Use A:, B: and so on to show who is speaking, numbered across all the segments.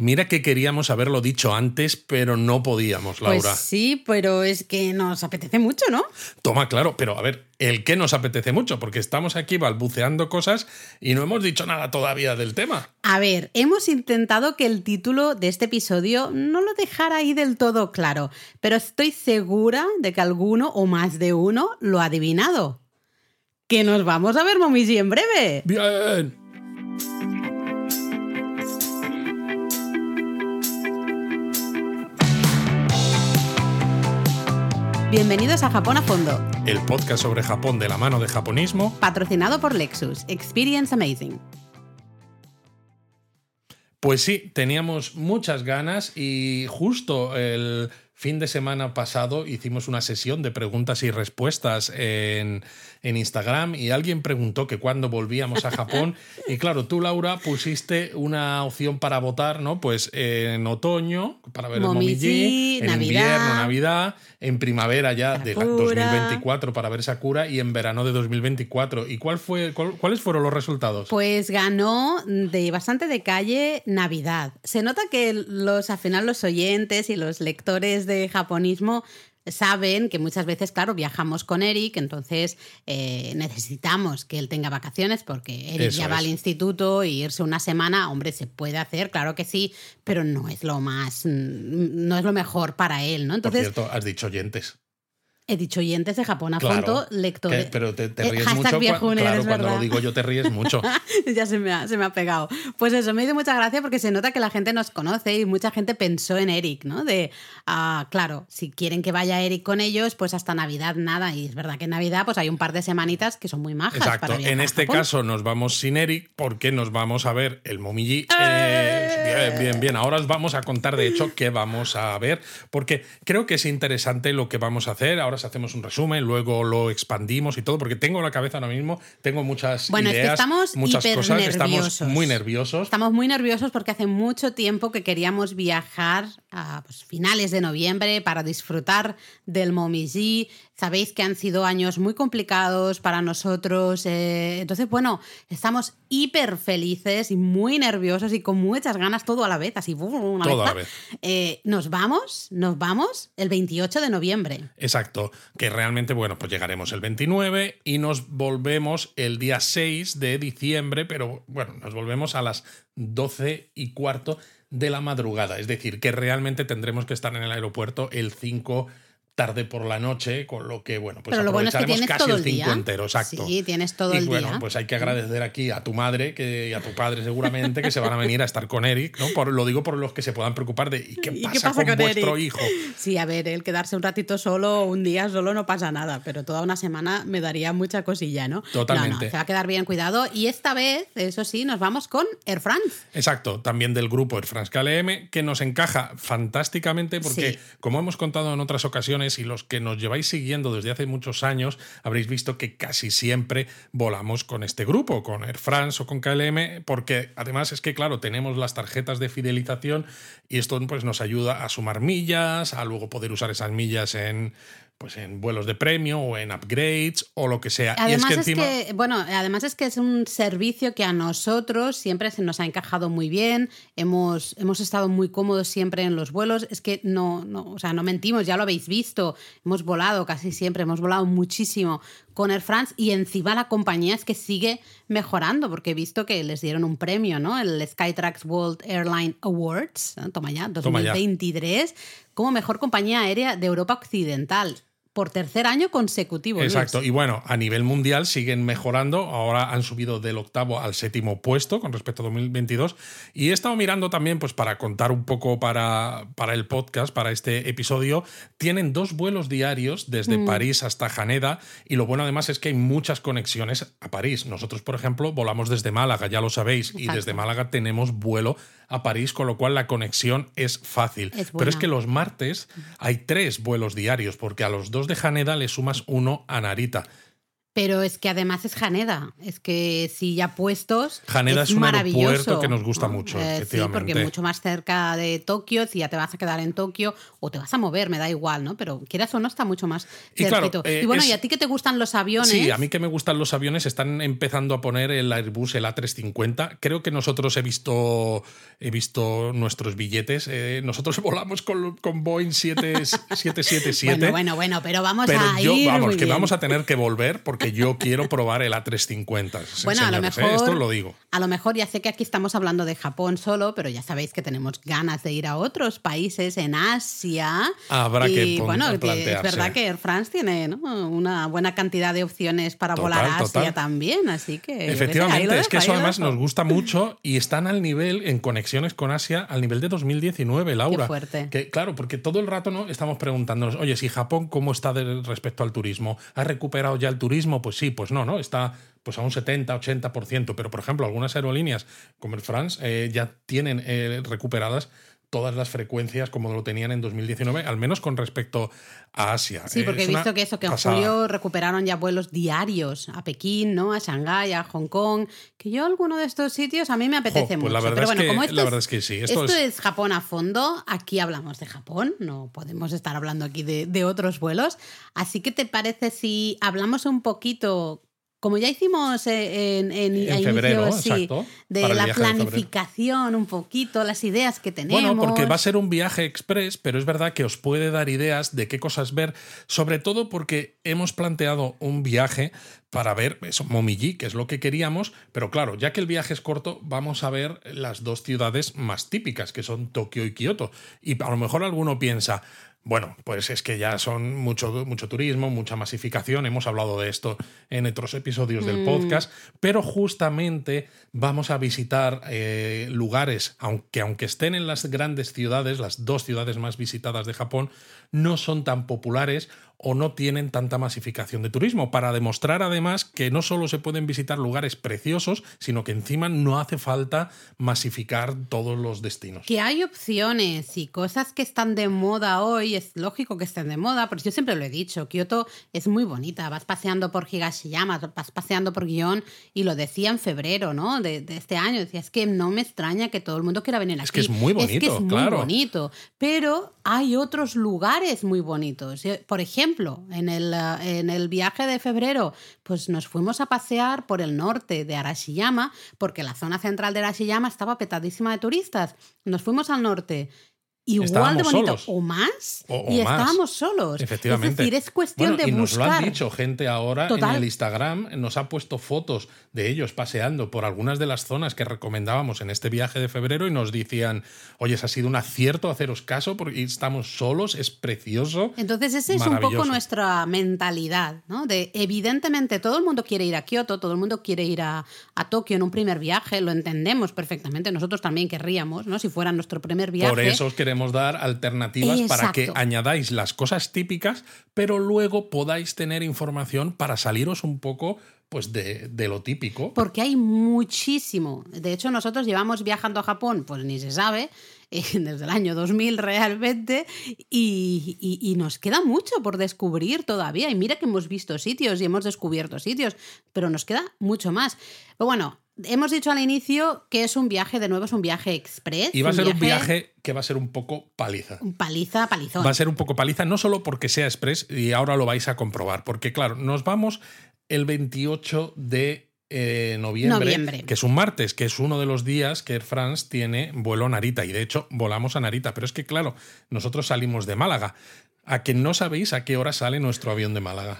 A: Mira que queríamos haberlo dicho antes, pero no podíamos, Laura.
B: Pues sí, pero es que nos apetece mucho, ¿no?
A: Toma, claro, pero a ver, el que nos apetece mucho, porque estamos aquí balbuceando cosas y no hemos dicho nada todavía del tema.
B: A ver, hemos intentado que el título de este episodio no lo dejara ahí del todo claro, pero estoy segura de que alguno o más de uno lo ha adivinado. Que nos vamos a ver, Momiji, en breve.
A: Bien.
B: Bienvenidos a Japón a Fondo,
A: El podcast sobre Japón de la mano de japonismo.
B: patrocinado por Lexus. Experience Amazing.
A: Pues sí, teníamos muchas ganas y justo el fin de semana pasado hicimos una sesión de preguntas y respuestas en, en Instagram y alguien preguntó que cuándo volvíamos a Japón. y claro, tú, Laura, pusiste una opción para votar, ¿no? Pues en otoño, para ver
B: Momiji,
A: el Momiji, en
B: Navidad.
A: invierno, Navidad, en primavera ya de la
B: Sakura.
A: 2024 para ver Sakura y en verano de 2024. ¿Y cuál fue, cuál- cuáles fueron los resultados?
B: Pues ganó de bastante de calle Navidad. Se nota que los, al final los oyentes y los lectores de japonismo saben que muchas veces, claro, viajamos con Eric, entonces eh, necesitamos que él tenga vacaciones porque Eric
A: Eso
B: ya va
A: es.
B: al instituto y irse una semana, hombre, se puede hacer, claro que sí, pero no es lo más, mm, no es lo mejor para él, ¿no?
A: Por
B: Entonces,
A: cierto, has dicho oyentes.
B: He dicho oyentes de Japón a
A: Claro,
B: fondo, lectores.
A: Que- pero te, te
B: Eh,
A: ríes
B: hashtag
A: mucho.
B: viejuner,
A: claro, cuando lo digo yo te ríes mucho.
B: ya se me, ha, se me ha pegado. Pues eso, me hizo mucha gracia porque se nota que la gente nos conoce y mucha gente pensó en Eric, ¿no? De, ah, claro, si quieren que vaya Eric con ellos, pues hasta Navidad nada. Y es verdad que en Navidad pues hay un par de semanitas que son muy majas.
A: Exacto.
B: para
A: En este
B: Japón.
A: caso nos vamos sin Eric porque nos vamos a ver el Momiji.
B: ¡Eh!
A: Eh, bien, bien, bien. Ahora os vamos a contar de hecho qué vamos a ver porque creo que es interesante lo que vamos a hacer. Ahora os hacemos un resumen, luego lo expandimos y todo porque tengo la cabeza ahora mismo, tengo muchas
B: Bueno, es que estamos
A: muchas cosas. Estamos muy nerviosos.
B: Estamos muy nerviosos porque hace mucho tiempo que queríamos viajar a pues, finales de noviembre para disfrutar del Momiji. Sabéis que han sido años muy complicados para nosotros. eh, entonces, bueno, estamos hiper felices y muy nerviosos y con muchas ganas todo a la vez, así. una
A: Todo a la
B: vez.
A: vez.
B: Eh, nos vamos, nos vamos el 28 de noviembre.
A: Exacto, que realmente, bueno, pues llegaremos el 29 y nos volvemos el día 6 de diciembre, pero bueno, nos volvemos a las 12 y cuarto de la madrugada. Es decir, que realmente tendremos que estar en el aeropuerto el 5 tarde por la noche, con lo que, bueno, pues
B: Pero lo bueno es que
A: aprovecharemos
B: tienes
A: casi
B: todo
A: el
B: el
A: 5
B: día.
A: entero, exacto.
B: Sí, tienes todo
A: y
B: el
A: bueno,
B: día.
A: pues hay que agradecer aquí a tu madre que, y a tu padre seguramente que se van a venir a estar con Eric, ¿no? Por, lo digo por los que se puedan preocupar de ¿y qué
B: ¿Y
A: pasa,
B: qué pasa
A: con,
B: con
A: vuestro
B: Eric?
A: hijo?
B: Sí, a ver, el quedarse un ratito solo, un día solo no pasa nada, pero toda una semana me daría mucha cosilla, ¿no?
A: Totalmente.
B: No, no, se va a quedar bien cuidado. Y esta vez, eso sí, nos vamos con Air France.
A: Exacto, también del grupo Air France KLM, que nos encaja fantásticamente porque,
B: Sí.
A: como hemos contado en otras ocasiones y los que nos lleváis siguiendo desde hace muchos años, habréis visto que casi siempre volamos con este grupo, con Air France o con KLM, porque además es que, claro, tenemos las tarjetas de fidelización y esto pues, nos ayuda a sumar millas, a luego poder usar esas millas en pues en vuelos de premio o en upgrades o lo que sea.
B: Además
A: y
B: es
A: es
B: que,
A: encima
B: bueno, además es que es un servicio que a nosotros siempre se nos ha encajado muy bien. Hemos, hemos estado muy cómodos siempre en los vuelos. Es que no, no, o sea, no mentimos, ya lo habéis visto. Hemos volado casi siempre, hemos volado muchísimo con Air France y encima la compañía es que sigue mejorando porque he visto que les dieron un premio, ¿no? El Skytrax World Airline Awards, ¿no? toma ya,
A: Toma ya.
B: 2023, como mejor compañía aérea de Europa Occidental por tercer año consecutivo. Luis.
A: Exacto. Y bueno, a nivel mundial siguen mejorando. Ahora han subido del octavo al séptimo puesto con respecto a 2022. Y he estado mirando también, pues para contar un poco para, para el podcast, para este episodio, tienen dos vuelos diarios desde París hasta Haneda. Y lo bueno además es que hay muchas conexiones a París. Nosotros, por ejemplo, volamos desde Málaga, ya lo sabéis. Y desde Málaga tenemos vuelo a París, con lo cual la conexión es fácil.
B: Es
A: Pero es que los martes hay tres vuelos diarios, porque a los dos de Haneda le sumas uno a Narita.
B: Pero es que además es Haneda. Es que si ya puestos.
A: Haneda es,
B: es
A: un
B: maravilloso.
A: aeropuerto que nos gusta mucho,
B: Eh, sí, porque mucho más cerca de Tokio, si ya te vas a quedar en Tokio o te vas a mover, me da igual, ¿no? Pero quieras o no, está mucho más
A: Y claro, eh,
B: y bueno,
A: es-
B: ¿y a ti que te gustan los aviones?
A: Sí, a mí que me gustan los aviones, están empezando a poner el Airbus, el A350. Creo que nosotros he visto, he visto nuestros billetes. eh, nosotros volamos con, con Boeing 7, 777.
B: Bueno, bueno, bueno, pero vamos
A: Pero
B: a
A: yo,
B: ir
A: vamos, que
B: bien.
A: vamos a tener que volver porque yo quiero probar el A350.
B: Bueno, a lo
A: ¿eh?
B: mejor.
A: Esto lo digo.
B: A lo mejor ya sé que aquí estamos hablando de Japón solo, pero ya sabéis que tenemos ganas de ir a otros países en Asia.
A: Habrá
B: y
A: que
B: bueno, que es
A: plantearse.
B: verdad que Air France tiene ¿no? una buena cantidad de opciones para
A: Total,
B: volar a Asia
A: total.
B: también, así que.
A: Efectivamente, es que eso además nos gusta mucho y están al nivel, en conexiones con Asia, al nivel de 2019, Laura.
B: Qué fuerte.
A: Que, claro, porque todo el rato ¿no? estamos preguntándonos, oye, si Japón, ¿cómo está de- respecto al turismo? ¿Ha recuperado ya el turismo? Pues sí, pues no, ¿no? Está pues a un 70, 80%, pero por ejemplo, algunas aerolíneas como el France eh, ya tienen eh, recuperadas todas las frecuencias como lo tenían en 2019, al menos con respecto a Asia.
B: Sí, porque he
A: es
B: visto que eso, que en
A: pasada.
B: julio recuperaron ya vuelos diarios a Pekín, ¿no? A Shanghái, a Hong Kong. Que yo alguno de estos sitios a mí me apetece
A: Jo, pues
B: mucho.
A: la verdad
B: Pero
A: es
B: bueno,
A: que-
B: como esto
A: la
B: es-
A: es que sí,
B: Esto,
A: esto
B: es...
A: es-
B: Japón a fondo. Aquí hablamos de Japón. No podemos estar hablando aquí de, de otros vuelos. Así que, ¿te parece si hablamos un poquito? Como ya hicimos eh, en, en,
A: En
B: a
A: febrero,
B: inicio, sí,
A: exacto,
B: de la
A: de
B: planificación, un poquito, las ideas que tenemos.
A: Bueno, porque va a ser un viaje express, pero es verdad que os puede dar ideas de qué cosas ver, sobre todo porque hemos planteado un viaje para ver eso, Momiji, que es lo que queríamos, pero claro, ya que el viaje es corto, vamos a ver las dos ciudades más típicas, que son Tokio y Kioto. Y a lo mejor alguno piensa, bueno, pues es que ya son mucho, mucho turismo, mucha masificación, hemos hablado de esto en otros episodios del podcast, pero justamente vamos a visitar eh, lugares, aunque, aunque estén en las grandes ciudades, las dos ciudades más visitadas de Japón, no son tan populares o no tienen tanta masificación de turismo, para demostrar además que no solo se pueden visitar lugares preciosos, sino que encima no hace falta masificar todos los destinos.
B: Que hay opciones y cosas que están de moda hoy, es lógico que estén de moda, pero yo siempre lo he dicho, Kioto es muy bonita, vas paseando por Higashiyama, vas paseando por Guión y lo decía en febrero, ¿no? De, de este año, decía, es que no me extraña que todo el mundo quiera venir aquí.
A: Es que es muy
B: Es que
A: bonito,
B: es muy
A: claro.
B: bonito, pero hay otros lugares muy bonitos. Por ejemplo, en el, eh, en el viaje de febrero, pues nos fuimos a pasear por el norte de Arashiyama, porque la zona central de Arashiyama estaba petadísima de turistas. Nos fuimos al norte. Igual
A: Estábamos
B: de bonito
A: solos.
B: o más
A: O- o
B: y
A: más.
B: estábamos solos.
A: Efectivamente.
B: Es decir, es cuestión
A: Bueno,
B: de
A: y nos lo han
B: buscar.
A: dicho gente ahora
B: Total.
A: en el Instagram, nos ha puesto fotos de ellos paseando por algunas de las zonas que recomendábamos en este viaje de febrero y nos decían, oye, ha sido un acierto haceros caso porque estamos solos, es precioso.
B: Entonces, esa es un poco nuestra mentalidad, ¿no? De evidentemente todo el mundo quiere ir a Kioto, todo el mundo quiere ir a, a Tokio en un primer viaje, lo entendemos perfectamente. Nosotros también querríamos, ¿no? Si fuera nuestro primer viaje.
A: Por eso os queremos dar alternativas para que añadáis las cosas típicas, pero luego podáis tener información para saliros un poco pues de, de lo típico.
B: Porque hay muchísimo. De hecho, nosotros llevamos viajando a Japón, pues ni se sabe, eh, desde el año 2000 realmente, y, y- y nos queda mucho por descubrir todavía. Y mira que hemos visto sitios y hemos descubierto sitios, pero nos queda mucho más. Pero bueno, hemos dicho al inicio que es un viaje, de nuevo es un viaje express.
A: Y va a ser un viaje que va a ser un poco paliza.
B: un Paliza, palizón.
A: Va a ser un poco paliza, no solo porque sea express, y ahora lo vais a comprobar, porque claro, nos vamos el 28 de eh, noviembre,
B: Noviembre.
A: que es un martes, que es uno de los días que Air France tiene vuelo a Narita, y de hecho volamos a Narita, pero es que claro, nosotros salimos de Málaga. A que no sabéis a qué hora sale nuestro avión de Málaga.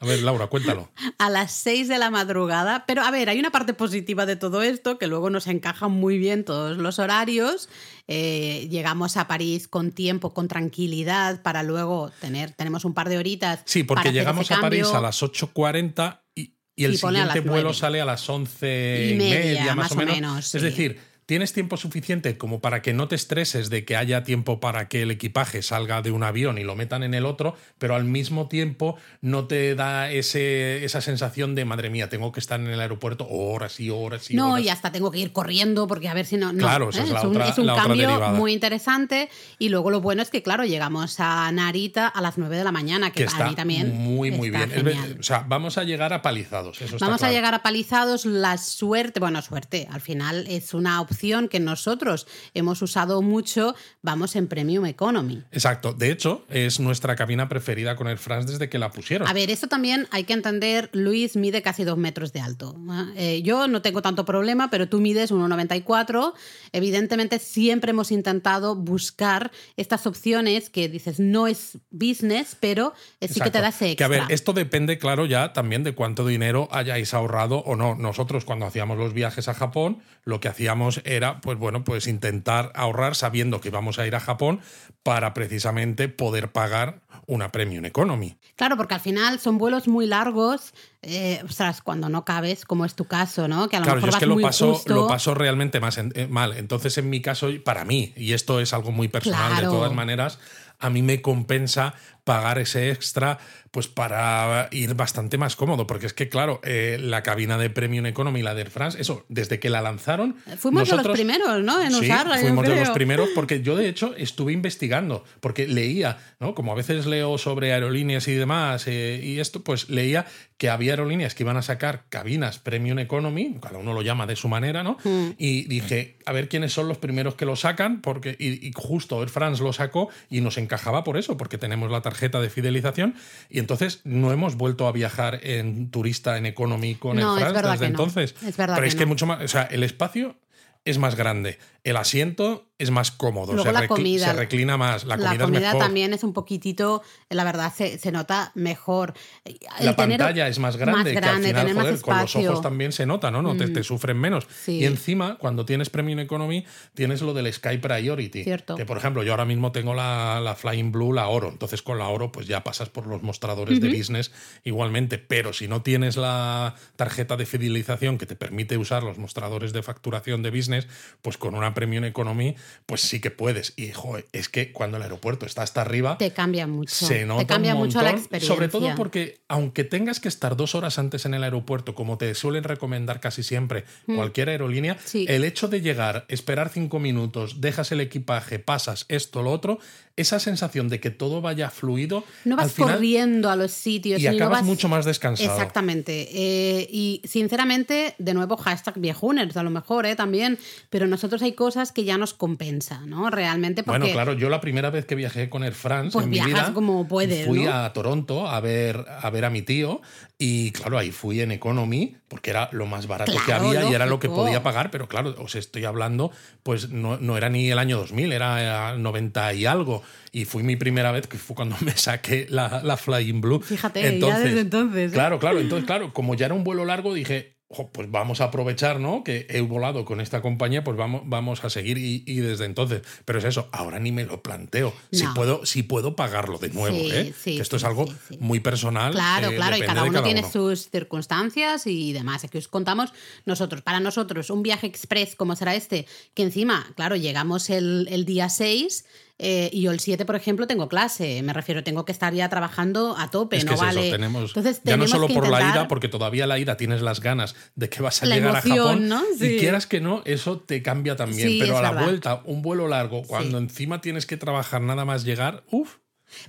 A: A ver, Laura, cuéntalo.
B: a las 6 de la madrugada. Pero a ver, hay una parte positiva de todo esto que luego nos encajan muy bien todos los horarios. Eh, llegamos a París con tiempo, con tranquilidad, para luego tener, tenemos un par de horitas.
A: Sí, porque
B: para
A: llegamos a París a las 8.40 y, y el
B: Y
A: siguiente vuelo sale a las 11
B: Y
A: y
B: media,
A: más,
B: más
A: o
B: o
A: menos. Es decir, tienes tiempo suficiente como para que no te estreses de que haya tiempo para que el equipaje salga de un avión y lo metan en el otro, pero al mismo tiempo no te da ese, esa sensación de, madre mía, tengo que estar en el aeropuerto horas y horas y
B: no,
A: horas.
B: y hasta tengo que ir corriendo porque a ver si no... no,
A: Claro, esa
B: ¿eh?
A: es la
B: un,
A: otra-
B: es un
A: la otra
B: cambio muy interesante y luego lo bueno es que, claro, llegamos a Narita a las 9 de la mañana, que,
A: que
B: para mí también
A: muy, muy bien. Es
B: genial.
A: O sea, vamos a llegar a palizados. Eso está
B: Vamos a llegar a palizados. La suerte, bueno, suerte, al final es una opción que nosotros hemos usado mucho. Vamos en Premium Economy.
A: Exacto. De hecho, es nuestra cabina preferida con Air France desde que la pusieron.
B: A ver, esto también hay que entender, Luis mide casi dos metros de alto. Eh, yo no tengo tanto problema, pero tú mides 1,94. Evidentemente siempre hemos intentado buscar estas opciones que dices no es business, pero sí que te da ese
A: Que
B: extra.
A: a ver, esto depende, claro, ya también de cuánto dinero hayáis ahorrado o no. Nosotros, cuando hacíamos los viajes a Japón, lo que hacíamos era, pues bueno, pues intentar ahorrar sabiendo que íbamos a ir a Japón para precisamente poder pagar una Premium Economy.
B: Claro, porque al final son vuelos muy largos, eh, ostras, cuando no cabes, como es tu caso, ¿no? Que a lo
A: Claro, yo es
B: vas
A: que lo paso,
B: justo.
A: lo paso realmente más en- eh, mal. Entonces, en mi caso, para mí, y esto es algo muy personal
B: Claro.
A: de todas maneras, a mí me compensa pagar ese extra pues para ir bastante más cómodo, porque es que claro, eh, la cabina de Premium Economy, la de Air France, eso, desde que la lanzaron...
B: Fuimos de los primeros, ¿no? En
A: Sí,
B: usarla,
A: fuimos de los primeros porque yo de hecho estuve investigando, porque leía, ¿no? Como a veces leo sobre aerolíneas y demás, eh, y esto, pues leía que había aerolíneas que iban a sacar cabinas Premium Economy, cada uno lo llama de su manera, ¿no?
B: Mm.
A: Y dije, a ver quiénes son los primeros que lo sacan, porque y, y justo Air France lo sacó y nos encajaba por eso, porque tenemos la tarjeta de fidelización y entonces no hemos vuelto a viajar en turista en Economy con
B: No,
A: Air France desde
B: no.
A: entonces.
B: Es verdad
A: Pero
B: que
A: es que
B: no.
A: mucho más, o sea, el espacio es más grande, el asiento es más cómodo,
B: Luego
A: se,
B: la comida.
A: se reclina más, la comida,
B: La comida
A: es mejor.
B: también es un poquitito, la verdad, se, se nota mejor. El
A: la
B: tener
A: pantalla es más grande, que al final,
B: tener más
A: joder, con los.
B: Mm.
A: ojos también se nota, ¿no? no te, te sufren menos.
B: Sí.
A: Y encima, cuando tienes Premium Economy, tienes lo del Sky Priority.
B: Cierto.
A: Que, por ejemplo, yo ahora mismo tengo la, la Flying Blue, la Oro. Entonces, con la Oro, pues ya pasas por los mostradores de business igualmente. Pero si no tienes la tarjeta de fidelización que te permite usar los mostradores de facturación de business, pues con una Premium Economy, pues sí que puedes. Y, joder, es que cuando el aeropuerto está hasta arriba,
B: Te cambia mucho.
A: se nota
B: te cambia
A: un
B: mucho la experiencia.
A: Sobre todo porque, aunque tengas que estar dos horas antes en el aeropuerto, como te suelen recomendar casi siempre cualquier aerolínea,
B: Mm. Sí.
A: el hecho de llegar, esperar cinco minutos, dejas el equipaje, pasas esto, lo otro, esa sensación de que todo vaya fluido,
B: No vas
A: al final,
B: corriendo a los sitios
A: y
B: no
A: acabas
B: vas-
A: mucho más descansado.
B: Exactamente. Eh, y sinceramente, de nuevo, hashtag viejuners, a lo mejor, ¿eh? También. Pero nosotros hay cosas que ya nos compensa, ¿no? Realmente porque...
A: Bueno, claro, yo la primera vez que viajé con Air France
B: Pues
A: en mi vida,
B: como puedes,
A: fui
B: ¿no?
A: a Toronto a ver, a ver a mi tío y claro, ahí fui en economy porque era lo más barato que
B: Claro,
A: había y era lo que
B: lógico.
A: podía pagar, pero claro, os estoy hablando, pues no, no era ni el año 2000, era eh, 90 y algo. Y fui mi primera vez, que fue cuando me saqué la, la Flying Blue.
B: Fíjate, ya desde entonces, ¿eh?
A: Claro, claro. Entonces, claro, como ya era un vuelo largo, dije, "Jo, pues vamos a aprovechar, ¿no? Que he volado con esta compañía, pues vamos, vamos a seguir. Y, y desde entonces. Pero es eso, ahora ni me lo planteo. Si, puedo, si puedo pagarlo de nuevo,
B: Sí,
A: ¿eh?
B: sí,
A: que esto es algo muy personal.
B: Claro,
A: eh,
B: claro, y cada uno tiene
A: uno.
B: sus circunstancias y demás. Aquí os contamos nosotros. Para nosotros, un viaje express como será este, que encima, claro, llegamos el, el día 6 eh, y yo el 7, por ejemplo, tengo clase. Me refiero, tengo que estar ya trabajando a tope,
A: Es
B: no
A: es
B: vale.
A: eso, tenemos,
B: Entonces,
A: ya no solo
B: que
A: por la ida, porque todavía la ida tienes las ganas de que vas a
B: La
A: llegar
B: emoción,
A: a Japón.
B: ¿no?
A: Y quieras que no, eso te cambia también.
B: Sí,
A: Pero a la
B: verdad.
A: vuelta, un vuelo largo, cuando encima tienes que trabajar nada más llegar, uff.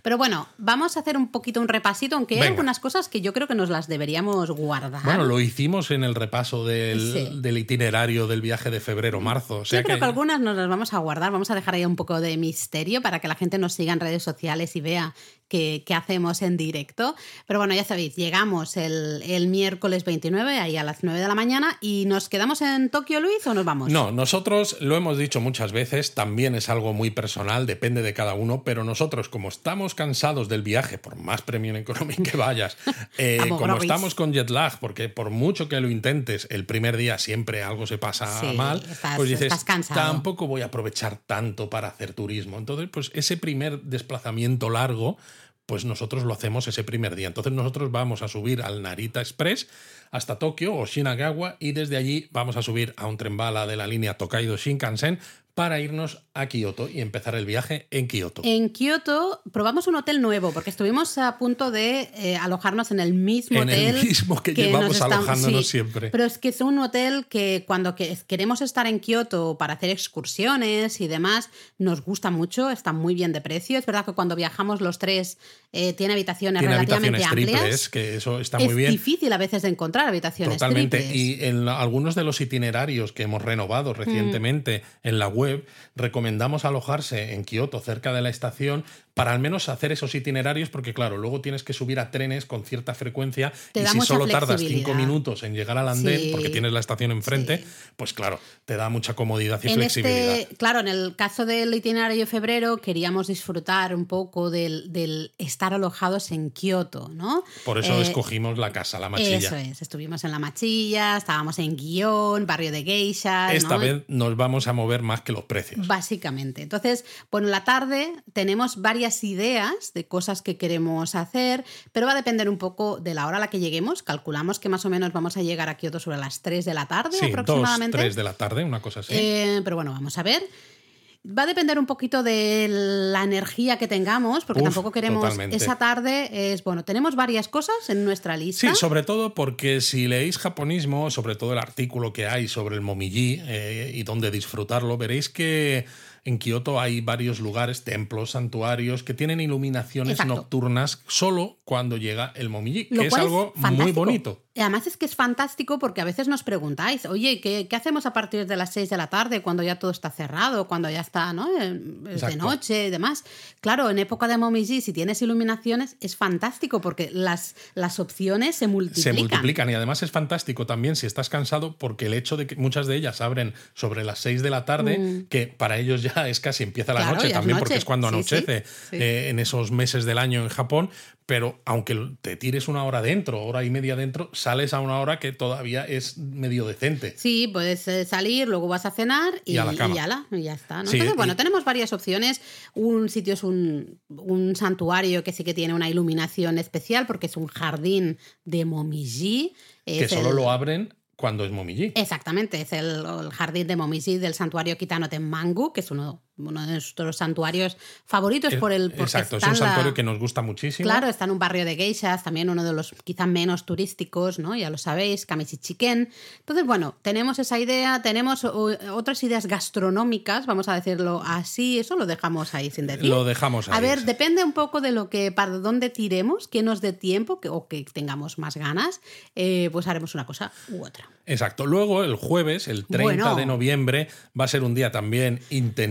B: Pero bueno, vamos a hacer un poquito un repasito, aunque hay
A: Venga.
B: algunas cosas que yo creo que nos las deberíamos guardar.
A: Bueno, lo hicimos en el repaso del,
B: Sí.
A: del itinerario del viaje de febrero-marzo. O sea
B: Yo creo que...
A: que,
B: algunas nos las vamos a guardar, vamos a dejar ahí un poco de misterio para que la gente nos siga en redes sociales y vea qué hacemos en directo. Pero bueno, ya sabéis, llegamos el, el miércoles 29, ahí a las 9 de la mañana, y nos quedamos en Tokio, Luis, o nos vamos?
A: No, nosotros lo hemos dicho muchas veces, también es algo muy personal, depende de cada uno, pero nosotros como estamos cansados del viaje, por más premium económico que vayas, eh, como estamos con jet lag, porque por mucho que lo intentes, el primer día siempre algo se pasa
B: Sí,
A: mal,
B: estás-
A: pues dices,
B: estás cansado.
A: tampoco voy a aprovechar tanto para hacer turismo. Entonces, pues ese primer desplazamiento largo, pues nosotros lo hacemos ese primer día. Entonces nosotros vamos a subir al Narita Express hasta Tokio o Shinagawa y desde allí vamos a subir a un tren bala de la línea Tokaido Shinkansen para irnos a Kioto y empezar el viaje en Kioto.
B: En Kioto probamos un hotel nuevo porque estuvimos a punto de eh, alojarnos en el mismo
A: en
B: hotel.
A: el mismo que, llevamos alojándonos siempre.
B: Pero es que es un hotel que cuando queremos estar en Kioto para hacer excursiones y demás, nos gusta mucho, está muy bien de precio. Es verdad que cuando viajamos los tres eh, tiene habitaciones relativamente amplias.
A: que eso está muy bien.
B: Es difícil a veces de encontrar habitaciones
A: Totalmente. Y en algunos de los itinerarios que hemos renovado recientemente en la web, recomendamos alojarse en Kioto, cerca de la estación, para al menos hacer esos itinerarios, porque claro, luego tienes que subir a trenes con cierta frecuencia y si solo tardas cinco minutos en llegar al andén, porque tienes la estación enfrente, pues claro, te da mucha comodidad y
B: en
A: flexibilidad.
B: Este, claro, en el caso del itinerario de febrero queríamos disfrutar un poco del, estar alojados en Kioto, ¿no?
A: Por eso eh, escogimos la casa, la machilla.
B: Eso es, estuvimos en la machilla, estábamos en Guión, barrio de geishas.
A: Esta vez nos vamos a mover más que los precios.
B: Básicamente. Entonces, bueno, la tarde tenemos varias ideas de cosas que queremos hacer, pero va a depender un poco de la hora a la que lleguemos. Calculamos que más o menos vamos a llegar a Kioto sobre las 3 de la tarde
A: sí,
B: aproximadamente.
A: 3 de la tarde, una cosa así.
B: Eh, pero bueno, vamos a ver. Va a depender un poquito de la energía que tengamos, porque tampoco queremos esa tarde. Es bueno, tenemos varias cosas en nuestra lista.
A: Sí, sobre todo porque si leéis japonismo, sobre todo el artículo que hay sobre el momiji eh, y dónde disfrutarlo, veréis que en Kioto hay varios lugares, templos, santuarios, que tienen iluminaciones nocturnas solo cuando llega el momiji, que es algo muy bonito.
B: Además es que es fantástico porque a veces nos preguntáis, oye, ¿qué, hacemos a partir de las 6 de la tarde cuando ya todo está cerrado, cuando ya está ¿no? es de noche y demás? Claro, en época de Momiji, si tienes iluminaciones, es fantástico porque las, las opciones se multiplican.
A: Se multiplican y además es fantástico también si estás cansado porque el hecho de que muchas de ellas abren sobre las 6 de la tarde, mm. que para ellos ya es casi empieza la noche también porque es cuando anochece eh, en esos meses del año en Japón, pero aunque te tires una hora dentro, hora y media dentro, sales a una hora que todavía es medio decente.
B: Sí, puedes eh, salir, luego vas a cenar y, ya, está. Entonces, bueno, tenemos varias opciones. Un sitio es un, santuario que sí que tiene una iluminación especial porque es un jardín de Momiji.
A: que solo lo abren cuando es Momiji.
B: Exactamente, es el, jardín de Momiji del santuario Kitano Tenmangu, que es uno uno de nuestros santuarios favoritos por el...
A: Exacto, es un santuario que nos gusta muchísimo.
B: Claro, está en un barrio de geishas, también uno de los quizá menos turísticos, ¿no? Ya lo sabéis, Kamishichiken. Entonces, bueno, tenemos esa idea, tenemos otras ideas gastronómicas, vamos a decirlo así, eso lo dejamos ahí sin decir.
A: Lo dejamos ahí.
B: A ver, depende un poco de lo que, para dónde tiremos, que nos dé tiempo que, o que tengamos más ganas, eh, pues haremos una cosa u otra.
A: Exacto. Luego, el jueves, el 30 de noviembre, va a ser un día también intensito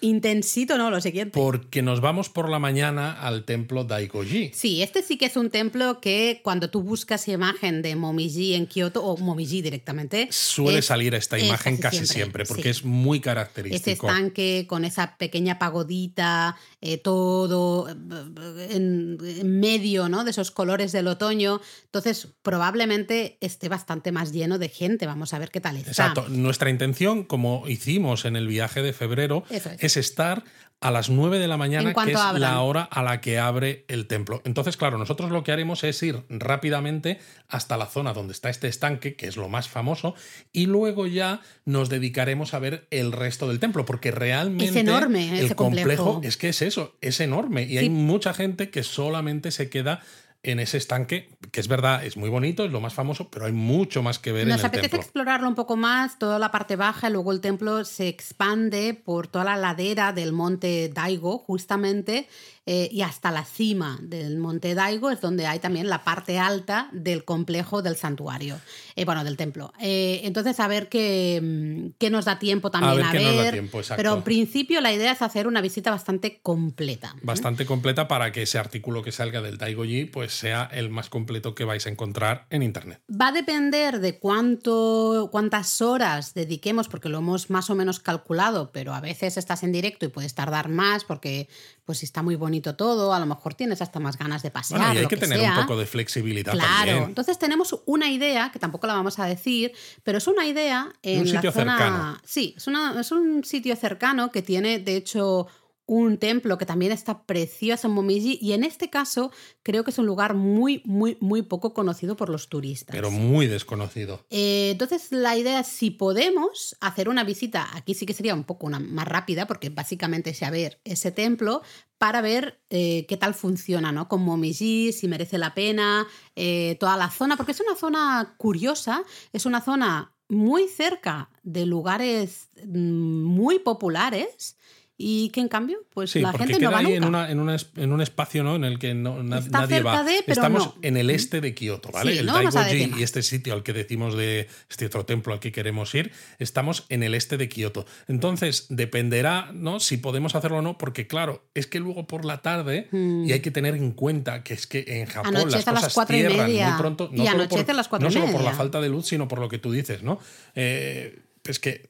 B: intensito. no, lo siguiente.
A: Porque nos vamos por la mañana al templo Daikoji.
B: Sí, este sí que es un templo que cuando tú buscas imagen de Momiji en Kioto, o Momiji directamente.
A: Suele salir esta imagen casi siempre, porque es muy característico.
B: Ese estanque con esa pequeña pagodita, eh, todo eh, en, medio ¿no? de esos colores del otoño. Entonces, probablemente esté bastante más lleno de gente. Vamos a ver qué tal está.
A: Exacto. Nuestra intención, como hicimos en el viaje de febrero, es. estar a las 9 de la mañana, que es la hora a la que abre el templo. Entonces, claro, nosotros lo que haremos es ir rápidamente hasta la zona donde está este estanque, que es lo más famoso, y luego ya nos dedicaremos a ver el resto del templo, porque realmente
B: es enorme
A: el complejo es que es eso, es enorme y hay mucha gente que solamente se queda en ese estanque, que es verdad, es muy bonito, es lo más famoso, pero hay mucho más que ver
B: Nos
A: en
B: el apetece explorarlo un poco más, toda la parte baja, y luego el templo se expande por toda la ladera del monte Daigo, justamente, eh, y hasta la cima del Monte Daigo es donde hay también la parte alta del complejo del santuario, eh, bueno, del templo. Eh, entonces, a ver qué, mm, qué, nos da tiempo también a ver. pero en principio la idea es hacer una visita bastante completa.
A: Bastante completa para que ese artículo que salga del Daigoji pues sea el más completo que vais a encontrar en internet.
B: Va a depender de cuánto, cuántas horas dediquemos, porque lo hemos más o menos calculado, pero a veces estás en directo y puedes tardar más porque pues está muy bonito todo, a lo mejor tienes hasta más ganas de pasear.
A: Bueno, y hay que, tener un poco de flexibilidad
B: claro. Entonces tenemos una idea, que tampoco la vamos a decir, pero es una idea en
A: un sitio
B: la zona.
A: Cercano.
B: Sí, es, una, es un sitio cercano que tiene, de hecho, un templo que también está precioso en Momiji y en este caso creo que es un lugar muy, muy, muy poco conocido por los turistas.
A: Pero muy desconocido.
B: Eh, entonces la idea es si podemos hacer una visita, aquí sí que sería un poco una, más rápida porque básicamente es a ver ese templo para ver eh, qué tal funciona, ¿no? Con Momiji, si merece la pena, eh, toda la zona, porque es una zona curiosa, es una zona muy cerca de lugares mm, muy populares y que en cambio, pues
A: sí,
B: la
A: porque
B: gente
A: queda
B: no va
A: ahí
B: nunca.
A: en, una- en, una es- en un espacio ¿no? en el que no, na-
B: Está
A: nadie
B: cerca
A: va.
B: de, pero
A: Estamos
B: no.
A: en el este de Kioto, ¿vale?
B: Sí,
A: el
B: no a
A: Daigoji y este sitio al que decimos de este otro templo al que queremos ir, estamos en el este de Kioto. Entonces, dependerá, ¿no? Si podemos hacerlo o no, porque claro, es que luego por la tarde, y hay que tener en cuenta que es que en Japón.
B: Anochece
A: las
B: a las
A: cosas
B: cuatro y media.
A: muy pronto.
B: Y
A: solo por,
B: a las cuatro
A: no solo por la falta de luz, sino por lo que tú dices, ¿no? Eh, es que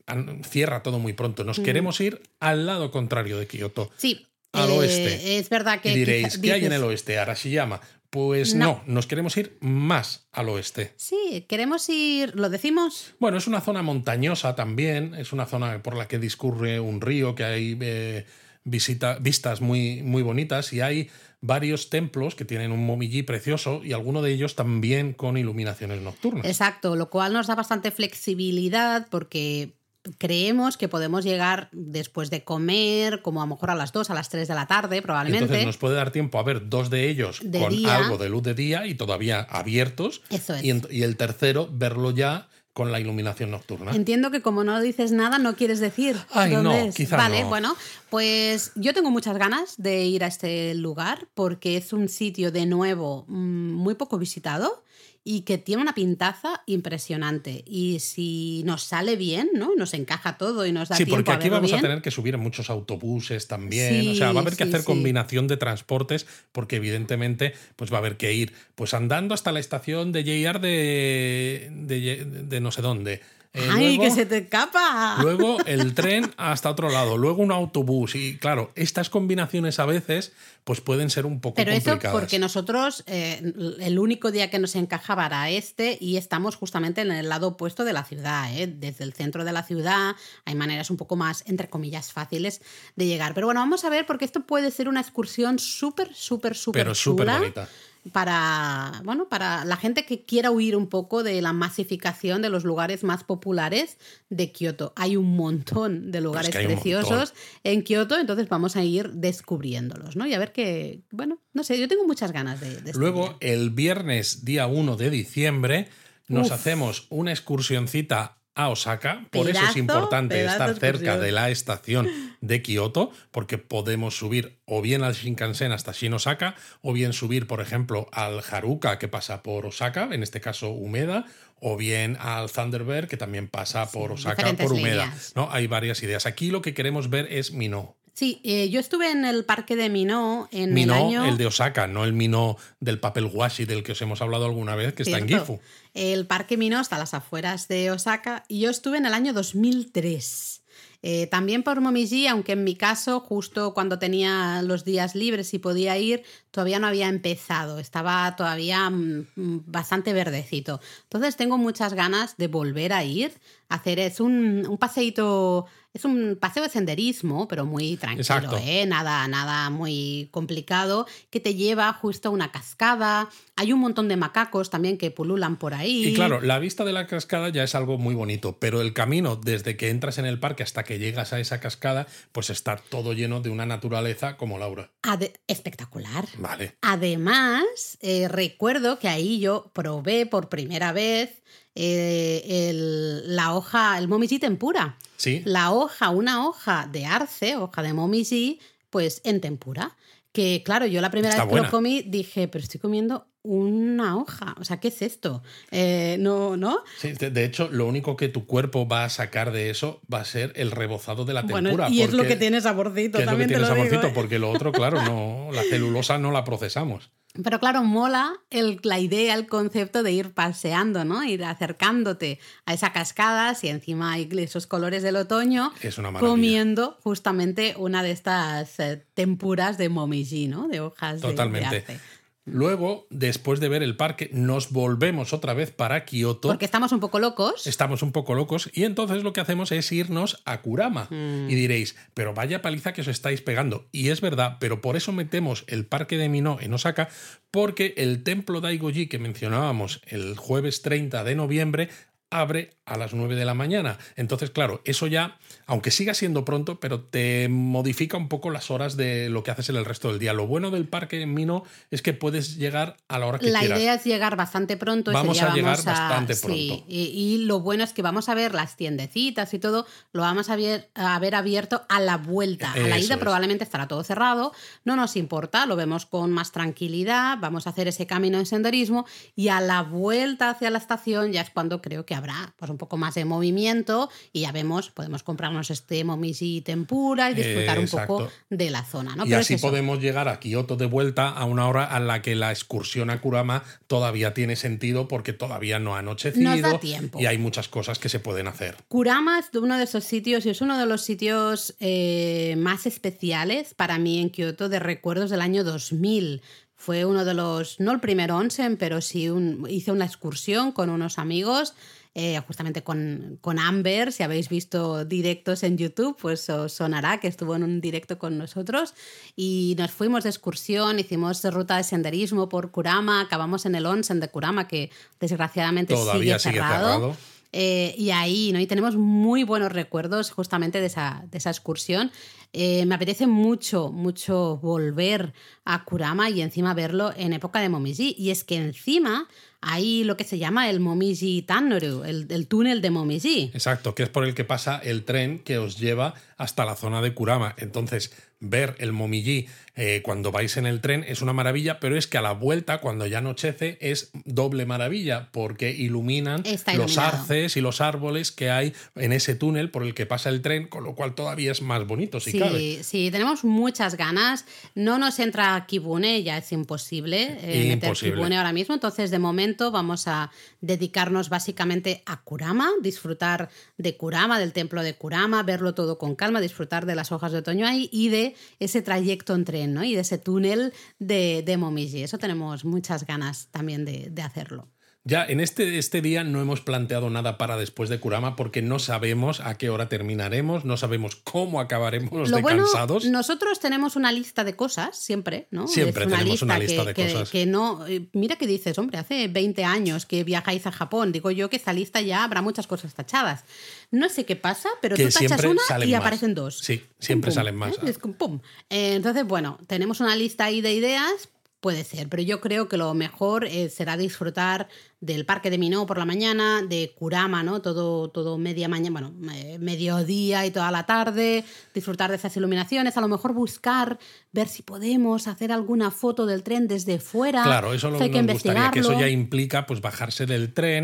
A: cierra todo muy pronto. Nos queremos ir al lado contrario de Kioto.
B: Sí,
A: al
B: eh,
A: oeste.
B: Es verdad que.
A: Y diréis,
B: quizá-
A: ¿qué hay en el oeste? Arashiyama. Pues no.
B: No.
A: nos queremos ir más al oeste.
B: Sí, queremos ir. ¿Lo decimos?
A: Bueno, es una zona montañosa también, es una zona por la que discurre un río, que hay eh, visita, vistas muy, muy bonitas y hay varios templos que tienen un momiji precioso y alguno de ellos también con iluminaciones nocturnas.
B: Exacto, lo cual nos da bastante flexibilidad porque creemos que podemos llegar después de comer, como a lo mejor a las 2, a las 3 de la tarde, probablemente.
A: Entonces nos puede dar tiempo a ver dos de ellos
B: De
A: con
B: día.
A: algo de luz de día y todavía abiertos.
B: Eso es.
A: y el tercero verlo ya con la iluminación nocturna.
B: Entiendo que como no dices nada, no quieres decir
A: Ay,
B: dónde
A: no,
B: es.
A: quizá
B: vale,
A: no.
B: bueno, pues yo tengo muchas ganas de ir a este lugar porque es un sitio de nuevo mm, muy poco visitado y que tiene una pintaza impresionante. Y si nos sale bien, ¿no? Nos encaja todo y nos da
A: Sí,
B: tiempo
A: porque aquí vamos a tener que subir muchos autobuses también.
B: Sí,
A: o sea, va a haber que
B: sí,
A: hacer
B: sí.
A: combinación de transportes, porque evidentemente, pues va a haber que ir pues andando hasta la estación de JR de, de, de no sé dónde. Eh,
B: ¡Ay,
A: luego-
B: que se te escapa!
A: Luego el tren hasta otro lado, luego un autobús. Y claro, estas combinaciones a veces pues pueden ser un poco
B: Pero eso
A: complicadas.
B: porque nosotros eh, el único día que nos encajaba era este y estamos justamente en el lado opuesto de la ciudad. ¿eh? Desde el centro de la ciudad hay maneras un poco más, entre comillas, fáciles de llegar. Pero bueno, vamos a ver porque esto puede ser una excursión súper, súper, súper
A: Pero súper bonita.
B: Para, bueno, para la gente que quiera huir un poco de la masificación de los lugares más populares de Kioto. Hay un montón de lugares preciosos en Kioto, entonces vamos a ir descubriéndolos, ¿no? Y a ver que, bueno, no sé, yo tengo muchas ganas de, de este
A: Luego, el viernes, día 1 de diciembre, nos
B: Uf.
A: hacemos una excursioncita a Osaka. Por eso es importante estar cerca
B: excursión.
A: de la estación de Kioto, porque podemos subir o bien al Shinkansen hasta Shin Osaka, o bien subir, por ejemplo, al Haruka, que pasa por Osaka, en este caso Umeda, o bien al Thunderbird, que también pasa por Osaka, por Umeda.
B: líneas.
A: ¿no? Hay varias ideas. Aquí lo que queremos ver es Mino.
B: Sí, eh, yo estuve en el parque de Minó en
A: Mino,
B: el año...
A: el de Osaka, no el Mino del papel washi del que os hemos hablado alguna vez, que está en. Gifu.
B: El Parque Minó está a las afueras de Osaka y yo estuve en el año 2003. Eh, también por Momiji, aunque en mi caso, justo cuando tenía los días libres y podía ir, todavía no había empezado, estaba todavía mm, mm, bastante verdecito. Entonces tengo muchas ganas de volver a ir, hacer es un, un paseíto, es un paseo de senderismo, pero muy tranquilo. ¿eh? nada, nada muy complicado, que te lleva justo a una cascada. Hay un montón de macacos también que pululan por ahí.
A: Y claro, la vista de la cascada ya es algo muy bonito, pero el camino desde que entras en el parque hasta que llegas a esa cascada, pues está todo lleno de una naturaleza como Laura.
B: Ade- espectacular.
A: Vale.
B: Además, eh, recuerdo que ahí yo probé por primera vez eh, el- la hoja, el momiji tempura.
A: Sí.
B: La hoja, una hoja de arce, hoja de momiji, pues en tempura. Que claro, yo la primera
A: Está
B: vez que
A: buena.
B: lo comí dije, pero estoy comiendo una hoja. O sea, ¿qué es esto? Eh, no, ¿no?
A: Sí, de de hecho, lo único que tu cuerpo va a sacar de eso va a ser el rebozado de la
B: Bueno,
A: tempura.
B: y es lo que tiene saborcito,
A: que es lo que
B: también
A: tiene
B: te lo digo,
A: saborcito,
B: ¿eh?
A: porque lo otro, claro, no, la celulosa no la procesamos.
B: Pero claro, mola el- la idea, el concepto de ir paseando, ¿no? Ir acercándote a esa cascada, si encima hay esos colores del otoño,
A: Es una
B: comiendo justamente una de estas eh, tempuras de momiji, ¿no? De hojas de- de,
A: Totalmente. Luego, después de ver el parque, nos volvemos otra vez para Kioto.
B: Porque estamos un poco locos.
A: Estamos un poco locos y entonces lo que hacemos es irnos a Kurama.
B: Mm.
A: Y diréis, pero vaya paliza que os estáis pegando. Y es verdad, pero por eso metemos el parque de Mino en Osaka, porque el templo Daigoji que mencionábamos el jueves 30 de noviembre abre a las 9 de la mañana. Entonces, claro, eso ya, aunque siga siendo pronto, pero te modifica un poco las horas de lo que haces en el resto del día. Lo bueno del parque en Mino es que puedes llegar a la hora que
B: La
A: quieras.
B: idea es llegar bastante pronto.
A: Vamos a llegar
B: vamos
A: bastante
B: sí,
A: pronto.
B: y, y lo bueno es que vamos a ver las tiendecitas y todo, lo vamos a ver, a ver abierto a la vuelta. A la
A: Eso
B: ida
A: es.
B: probablemente estará todo cerrado, no nos importa, lo vemos con más tranquilidad, vamos a hacer ese camino de senderismo y a la vuelta hacia la estación ya es cuando creo que habrá pues un poco más de movimiento y ya vemos, podemos comprarnos este momiji tempura y disfrutar un poco de la zona. ¿no?
A: Y
B: Pero
A: así podemos llegar a Kioto de vuelta a una hora a la que la excursión a Kurama todavía tiene sentido porque todavía no ha anochecido
B: Nos da tiempo.
A: y hay muchas cosas que se pueden hacer.
B: Kurama es uno de esos sitios y es uno de los sitios eh, más especiales para mí en Kioto de recuerdos del año 2000. Fue uno de los, no el primer onsen, pero sí un- hice una excursión con unos amigos, eh, justamente con, con Amber. Si habéis visto directos en YouTube, pues os sonará que estuvo en un directo con nosotros. Y nos fuimos de excursión, hicimos ruta de senderismo por Kurama, acabamos en el onsen de Kurama, que desgraciadamente
A: Todavía
B: sigue
A: sigue
B: cerrado.
A: cerrado.
B: Eh, y ahí, ¿no? Y tenemos muy buenos recuerdos justamente de esa, de esa excursión. Eh, me apetece mucho, mucho volver a Kurama y encima verlo en época de Momiji. Y es que encima hay lo que se llama el Momiji Tannoru, el, el túnel de Momiji.
A: Exacto, que es por el que pasa el tren que os lleva hasta la zona de Kurama. Entonces, ver el Momiji eh, cuando vais en el tren es una maravilla, pero es que a la vuelta, cuando ya anochece, es doble maravilla, porque iluminan los arces y los árboles que hay en ese túnel por el que pasa el tren, con lo cual todavía es más bonito, si cabe.
B: Sí, sí, tenemos muchas ganas. No nos entra Kibune, ya es imposible eh, meter
A: Imposible.
B: Kibune ahora mismo. Entonces, de momento, vamos a dedicarnos básicamente a Kurama, disfrutar de Kurama, del templo de Kurama, verlo todo con calma, disfrutar de las hojas de otoño ahí y de ese trayecto en tren, ¿no? Y de ese túnel de, de Momiji. Eso tenemos muchas ganas también de, de hacerlo.
A: Ya en este, este día no hemos planteado nada para después de Kurama porque no sabemos a qué hora terminaremos, no sabemos cómo acabaremos
B: Lo
A: de
B: bueno,
A: cansados.
B: nosotros tenemos una lista de cosas, siempre, ¿no?
A: Siempre
B: Es
A: tenemos una lista
B: que,
A: de
B: que-
A: cosas.
B: que no, eh, mira que dices, hombre, hace 20 años que viajáis a Japón, digo yo que esta lista ya habrá muchas cosas tachadas. No sé qué pasa, pero
A: Que
B: tú tachas una y
A: más.
B: aparecen dos.
A: Sí, siempre salen más.
B: ¿eh? Es pum. Eh, entonces, bueno, tenemos una lista ahí de ideas. Puede ser, pero yo creo que lo mejor eh, será disfrutar del parque de Minó por la mañana, de Kurama, ¿no? Todo, todo media mañana, bueno, eh, mediodía y toda la tarde, disfrutar de esas iluminaciones, a lo mejor buscar, ver si podemos hacer alguna foto del tren desde fuera.
A: Claro, eso lo,
B: que
A: nos gustaría, que eso ya implica pues bajarse del tren,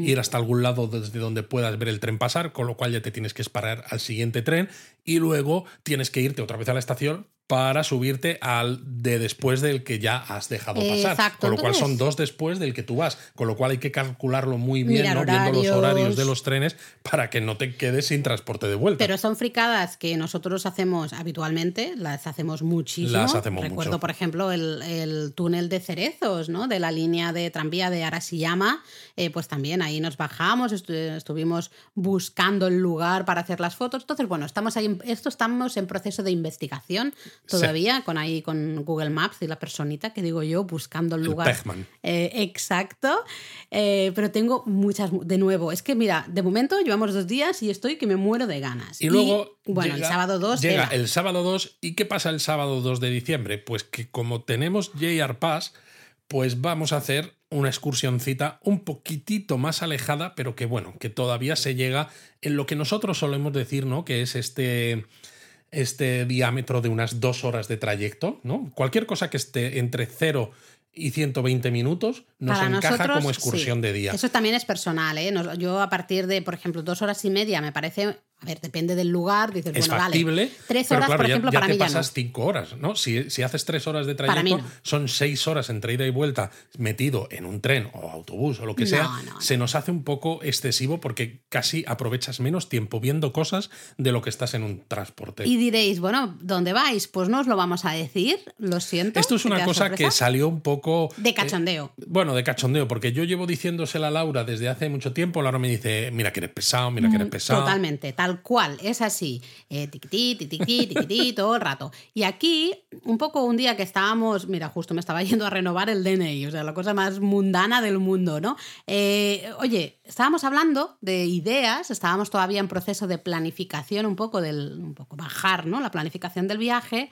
B: Mm.
A: ir hasta algún lado desde donde puedas ver el tren pasar, con lo cual ya te tienes que esperar al siguiente tren y luego tienes que irte otra vez a la estación para subirte al de después del que ya has dejado pasar.
B: Exacto,
A: Con lo cual son dos después del que tú vas, con lo cual hay que calcularlo muy bien, ¿no? viendo los
B: horarios.
A: de los trenes para que no te quedes sin transporte de vuelta.
B: Pero son fricadas que nosotros hacemos habitualmente, las hacemos muchísimo.
A: Las hacemos
B: Recuerdo,
A: mucho.
B: por ejemplo, el, el túnel de Cerezos, ¿no? De la línea de tranvía de Arashiyama. Eh, pues también ahí nos bajamos, estu- estuvimos buscando el lugar para hacer las fotos. Entonces, bueno, estamos ahí, esto estamos en proceso de investigación todavía, con ahí con Google Maps y la personita que digo yo, buscando el
A: El
B: lugar.
A: Pegman.
B: Eh, exacto. Eh, pero tengo muchas, de nuevo, es que mira, de momento llevamos dos días y estoy que me muero de ganas.
A: Y luego.
B: bueno,
A: llega-
B: el sábado 2
A: Llega el sábado 2. ¿Y qué pasa el sábado 2 de diciembre? Pues que como tenemos JR Pass, pues vamos a hacer una excursioncita un poquitito más alejada, pero que bueno, que todavía se llega en lo que nosotros solemos decir, ¿no? Que es este. Este diámetro de unas dos horas de trayecto, ¿no? Cualquier cosa que esté entre 0 y 120 minutos nos
B: Para
A: encaja
B: nosotros,
A: como excursión
B: sí.
A: de día.
B: Eso también es personal, ¿eh? Yo a partir de, por ejemplo, dos horas y media me parece a ver, depende del lugar, dices,
A: es
B: bueno,
A: factible,
B: vale. Tres horas,
A: claro,
B: por ejemplo,
A: ya,
B: para
A: te
B: mí ya
A: pasas
B: no.
A: cinco horas, ¿no? Si, si haces tres horas de trayecto,
B: no.
A: son seis horas entre ida y vuelta metido en un tren o autobús o lo que sea,
B: no,
A: se nos hace un poco excesivo porque casi aprovechas menos tiempo viendo cosas de lo que estás en un transporte.
B: Y diréis, bueno, ¿dónde vais? Pues no os lo vamos a decir, lo siento.
A: Esto es una cosa
B: sorpresa.
A: que salió un poco...
B: De
A: eh,
B: cachondeo.
A: bueno, de cachondeo, porque yo llevo diciéndosela a Laura desde hace mucho tiempo. Laura me dice, mira que eres pesado, mira que eres pesado.
B: Mm, Totalmente, tal cual, es así. Eh, tiquití, tiquití, tiquití, todo el rato. Y aquí, un poco un día que estábamos, mira, justo me estaba yendo a renovar el DNI, o sea, la cosa más mundana del mundo, ¿no? Eh, oye, estábamos hablando de ideas, estábamos todavía en proceso de planificación, un poco del, un poco bajar, ¿no? La planificación del viaje.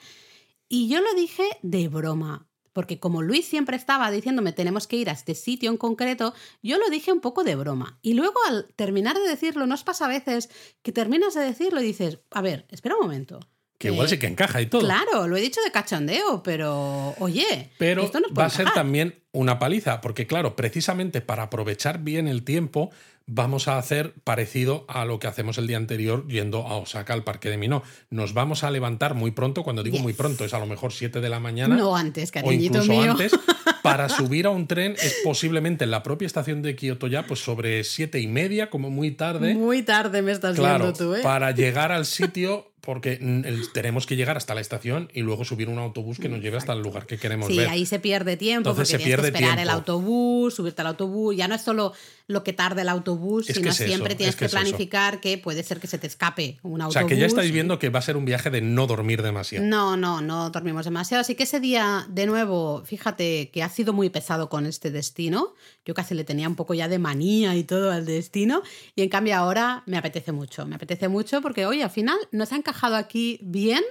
B: Y yo lo dije de broma. Porque como Luis siempre estaba diciéndome tenemos que ir a este sitio en concreto, yo lo dije un poco de broma. Y luego al terminar de decirlo, ¿no os pasa a veces que terminas de decirlo y dices, a ver, espera un momento.
A: Que igual
B: Eh,
A: sí que encaja y todo.
B: Claro, lo he dicho de cachondeo, pero oye,
A: Pero
B: esto nos
A: va
B: puede
A: a ser también una paliza, porque claro, precisamente para aprovechar bien el tiempo, vamos a hacer parecido a lo que hacemos el día anterior yendo a Osaka al Parque de Minó. Nos vamos a levantar muy pronto, cuando digo
B: Yes.
A: muy pronto, es a lo mejor 7 de la mañana.
B: No antes,
A: o
B: cariñito
A: incluso
B: mío.
A: antes, para subir a un tren es posiblemente en la propia estación de Kioto ya, pues sobre siete y media, como muy tarde.
B: Muy tarde me estás
A: Claro,
B: viendo tú, ¿eh?
A: para llegar al sitio, porque el- tenemos que llegar hasta la estación y luego subir un autobús que nos lleve hasta el lugar que queremos
B: Sí,
A: ver.
B: ahí se pierde tiempo
A: Entonces
B: porque
A: se
B: tienes que
A: pierde
B: esperar el
A: tiempo.
B: autobús, subirte al autobús. Ya no es solo lo que tarde el autobús,
A: Es que
B: sino
A: es eso,
B: siempre tienes
A: es que
B: que,
A: es eso.
B: planificar que puede ser que se te escape un
A: O
B: autobús.
A: sea, que ya estáis viendo que va a ser un viaje de no dormir demasiado.
B: No, no, no dormimos demasiado. Así que ese día, de nuevo, fíjate que ha sido muy pesado con este destino. Yo casi le tenía un poco ya de manía y todo al destino. Y en cambio ahora me apetece mucho. Me apetece mucho porque, oye, al final nos ha encajado aquí bien.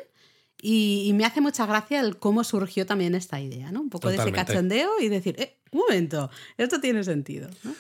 B: Y, y me hace mucha gracia el cómo surgió también esta idea, ¿no? Un poco de
A: Totalmente.
B: ese cachondeo y decir, eh, un momento, esto tiene sentido. ¿no?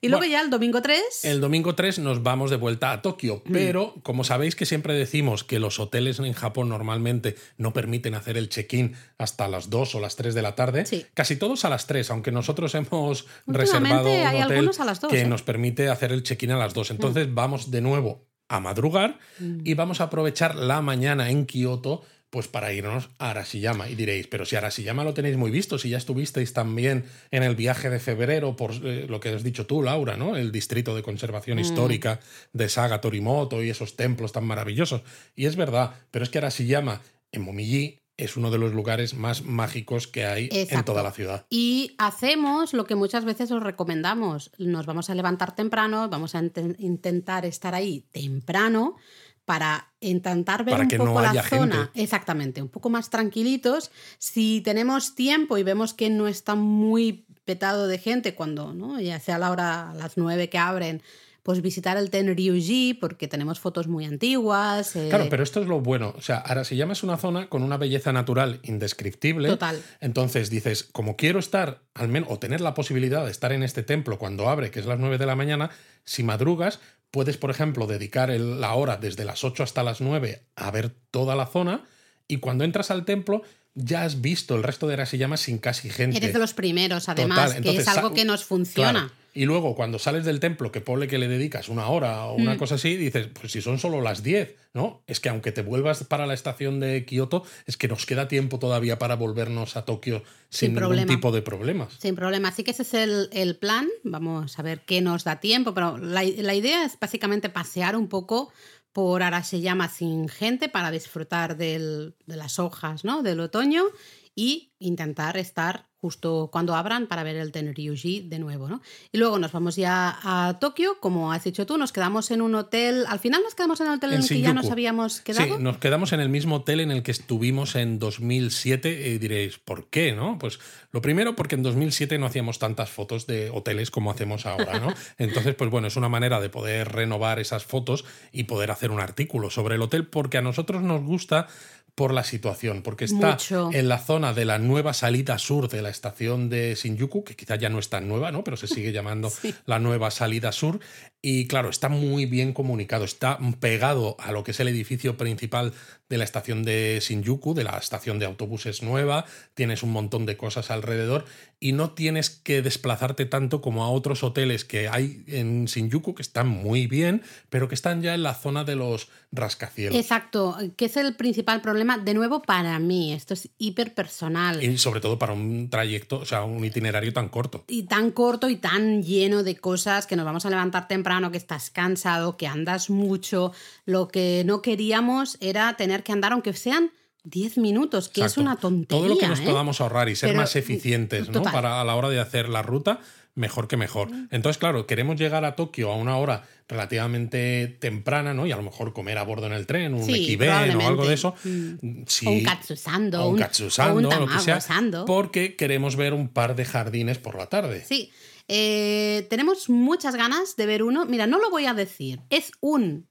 B: Y luego
A: Bueno,
B: ya el domingo 3.
A: El domingo 3 nos vamos de vuelta a Tokio,
B: Mm.
A: pero como sabéis que siempre decimos que los hoteles en Japón normalmente no permiten hacer el check-in hasta las 2 o las 3 de la tarde,
B: Sí.
A: casi todos a las 3, aunque nosotros hemos reservado un hotel
B: algunos a las dos,
A: que
B: ¿eh?
A: nos permite hacer el check-in a las 2. Entonces vamos de nuevo a madrugar
B: Mm.
A: y vamos a aprovechar la mañana en Kioto pues para irnos a Arashiyama. Y diréis, pero si Arashiyama lo tenéis muy visto, si ya estuvisteis también en el viaje de febrero, por eh, lo que has dicho tú, Laura, ¿no? El distrito de conservación histórica de Saga Torimoto y esos templos tan maravillosos. Y es verdad, pero es que Arashiyama en Momiji es uno de los lugares más mágicos que hay en toda la ciudad.
B: Y hacemos lo que muchas veces os recomendamos. Nos vamos a levantar temprano, vamos a int- intentar estar ahí temprano para intentar ver
A: Para
B: un
A: que
B: poco
A: no
B: la zona.
A: gente.
B: Exactamente, un poco más tranquilitos. Si tenemos tiempo y vemos que no está muy petado de gente cuando, ¿no? ya sea a la hora a las 9 que abren, pues visitar el Tenryuji porque tenemos fotos muy antiguas. eh,
A: Claro, pero esto es lo bueno. O sea, Arashiyama es una zona con una belleza natural indescriptible.
B: Total.
A: Entonces dices, como quiero estar, al menos, o tener la posibilidad de estar en este templo cuando abre, que es las 9 de la mañana, si madrugas, puedes, por ejemplo, dedicar el- la hora desde las 8 hasta las 9 a ver toda la zona. Y cuando entras al templo, ya has visto el resto de Arashiyama sin casi gente.
B: Eres de los primeros, además,
A: Total,
B: que
A: entonces,
B: es algo que nos funciona.
A: Claro. Y luego, cuando sales del templo, que pone que le dedicas una hora o
B: Mm.
A: una cosa así, dices, pues si son solo las 10, ¿no? Es que aunque te vuelvas para la estación de Kioto, es que nos queda tiempo todavía para volvernos a Tokio sin,
B: Sin
A: ningún
B: problema.
A: tipo de problemas.
B: Sin problema. Así que ese es el, el plan. Vamos a ver qué nos da tiempo. Pero la, la idea es básicamente pasear un poco por Arashiyama sin gente para disfrutar del- de las hojas ¿no? del otoño y intentar estar justo cuando abran para ver el Tenryuji de nuevo. ¿no? Y luego nos vamos ya a Tokio, como has dicho tú, nos quedamos en un hotel. Al final nos quedamos en el hotel en,
A: En
B: el que ya nos habíamos quedado.
A: Sí, nos quedamos en el mismo hotel en el que estuvimos en 2007 y diréis, ¿por qué? ¿no? Pues lo primero porque en 2007 no hacíamos tantas fotos de hoteles como hacemos ahora, ¿no? Entonces, pues bueno, es una manera de poder renovar esas fotos y poder hacer un artículo sobre el hotel porque a nosotros nos gusta por la situación, porque está en la zona de la nueva salida sur de la estación de Shinjuku, que quizá ya no es tan nueva, ¿no? Pero se sigue llamando la nueva salida sur. Y claro, está muy bien comunicado, está pegado a lo que es el edificio principal de la estación de Shinjuku, de la estación de autobuses nueva, tienes un montón de cosas alrededor y no tienes que desplazarte tanto como a otros hoteles que hay en Shinjuku que están muy bien, pero que están ya en la zona de los rascacielos.
B: Exacto, que es el principal problema, de nuevo para mí, esto es hiper personal.
A: Y sobre todo para un trayecto, o sea, un itinerario tan corto.
B: Y tan corto y tan lleno de cosas que nos vamos a levantar temprano, que estás cansado, que andas mucho. Lo que no queríamos era tener que andar, aunque sean 10 minutos, que es una tontería.
A: Todo lo que nos
B: ¿eh?
A: podamos ahorrar y ser más eficientes ¿no? Para a la hora de hacer la ruta, mejor que mejor. Mm. Entonces, claro, queremos llegar a Tokio a una hora relativamente temprana, ¿no? Y a lo mejor comer a bordo en el tren, un sí, o algo de eso.
B: Mm. Sí, un katsusando.
A: Un katsusando, lo que sea. Porque queremos ver un par de jardines por la tarde.
B: Sí. Eh, tenemos muchas ganas de ver uno. Mira, no lo voy a decir. Es un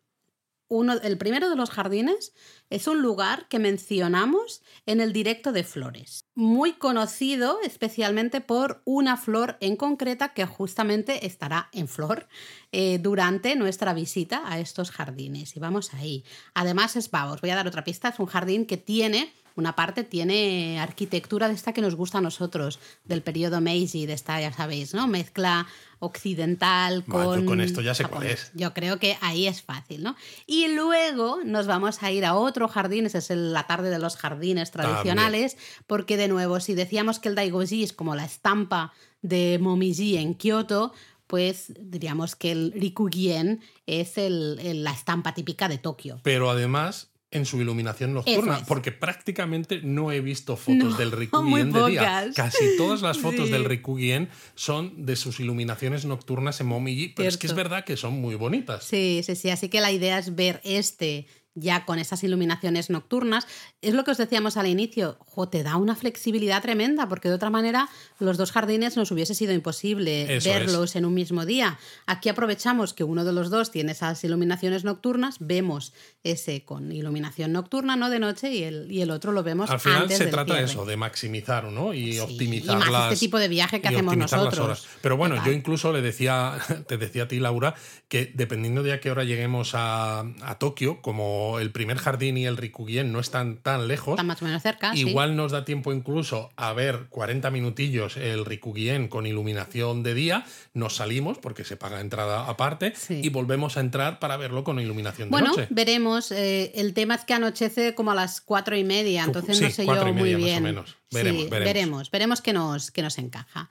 B: uno, el primero de los jardines es un lugar que mencionamos en el directo de flores, muy conocido especialmente por una flor en concreta que justamente estará en flor eh, durante nuestra visita a estos jardines. Y vamos ahí. Además, es, os voy a dar otra pista, es un jardín que tiene una parte tiene arquitectura de esta que nos gusta a nosotros, del periodo Meiji, de esta, ya sabéis, ¿no? Mezcla occidental con.
A: con esto ya sé cuál es.
B: Yo creo que ahí es fácil, ¿no? Y luego nos vamos a ir a otro jardín, ese es la tarde de los jardines tradicionales, porque de nuevo, si decíamos que el Daigoji es como la estampa de Momiji en Kioto, pues diríamos que el Rikugien es la estampa típica de Tokio.
A: Pero además en su iluminación nocturna, porque prácticamente no he visto fotos del Rikugien de día. Casi todas las fotos del Rikugien son de sus iluminaciones nocturnas en Momiji, pero es que es verdad que son muy bonitas.
B: Sí, sí, sí, así que la idea es ver este ya con esas iluminaciones nocturnas. Es lo que os decíamos al inicio, te da una flexibilidad tremenda, porque de otra manera los dos jardines nos hubiese sido imposible verlos en un mismo día. Aquí aprovechamos que uno de los dos tiene esas iluminaciones nocturnas, vemos ese con iluminación nocturna, no de noche, y el, y el otro lo vemos
A: Al final se trata de eso, de maximizar ¿no? y optimizar y
B: más este tipo de viaje que hacemos nosotros.
A: Pero bueno, yo incluso le decía, te decía a ti, Laura, que dependiendo de a qué hora lleguemos a, a Tokio, como el primer jardín y el Rikugien no están tan lejos,
B: están más o menos cerca,
A: igual nos da tiempo incluso a ver 40 minutillos el Rikugien con iluminación de día, nos salimos porque se paga entrada aparte y volvemos a entrar para verlo con iluminación de noche.
B: Bueno, veremos. Eh, el tema es que anochece como a las cuatro y media, entonces no sé yo muy bien.
A: Veremos, veremos.
B: veremos, veremos que nos, que nos encaja.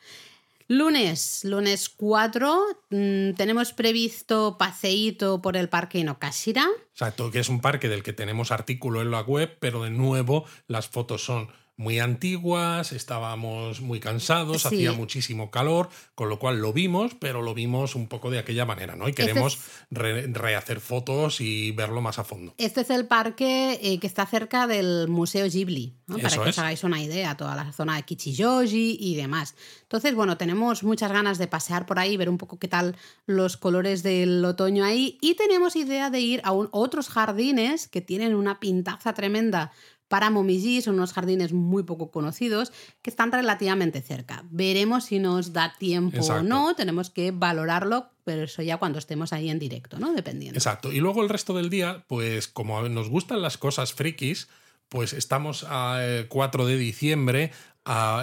B: Lunes, lunes 4, mm, tenemos previsto paseíto por el parque Inokashira.
A: Exacto, que es un parque del que tenemos artículo en la web, pero de nuevo las fotos son muy antiguas, estábamos muy cansados, hacía muchísimo calor, con lo cual lo vimos, pero lo vimos un poco de aquella manera, ¿no? Y este queremos rehacer fotos y verlo más a fondo.
B: Este es el parque eh, que está cerca del Museo Ghibli, para que os hagáis una idea, toda la zona de Kichiyoji y demás. Entonces, bueno, tenemos muchas ganas de pasear por ahí, ver un poco qué tal los colores del otoño ahí y tenemos idea de ir a otros jardines que tienen una pintaza tremenda para Momiji son unos jardines muy poco conocidos que están relativamente cerca. Veremos si nos da tiempo o no, tenemos que valorarlo, pero eso ya cuando estemos ahí en directo, ¿no? Dependiendo.
A: Exacto. Y luego el resto del día, pues como nos gustan las cosas frikis, pues estamos a 4 de diciembre,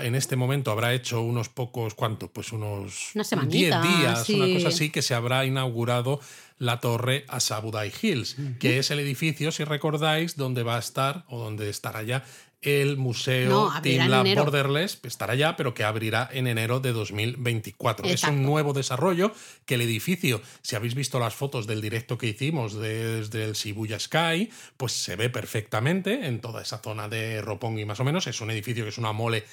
A: en este momento habrá hecho unos pocos, ¿cuánto? Pues unos 10 días, una cosa así, que se habrá inaugurado la torre Asabudai Hills, que es el edificio, si recordáis, donde va a estar o donde estará ya el museo Team Lab Borderless estará ya, pero que abrirá en enero de 2024. Es un nuevo desarrollo que el edificio, si habéis visto las fotos del directo que hicimos desde el Shibuya Sky, pues se ve perfectamente en toda esa zona de Roppongi más o menos. Es un edificio que es una mole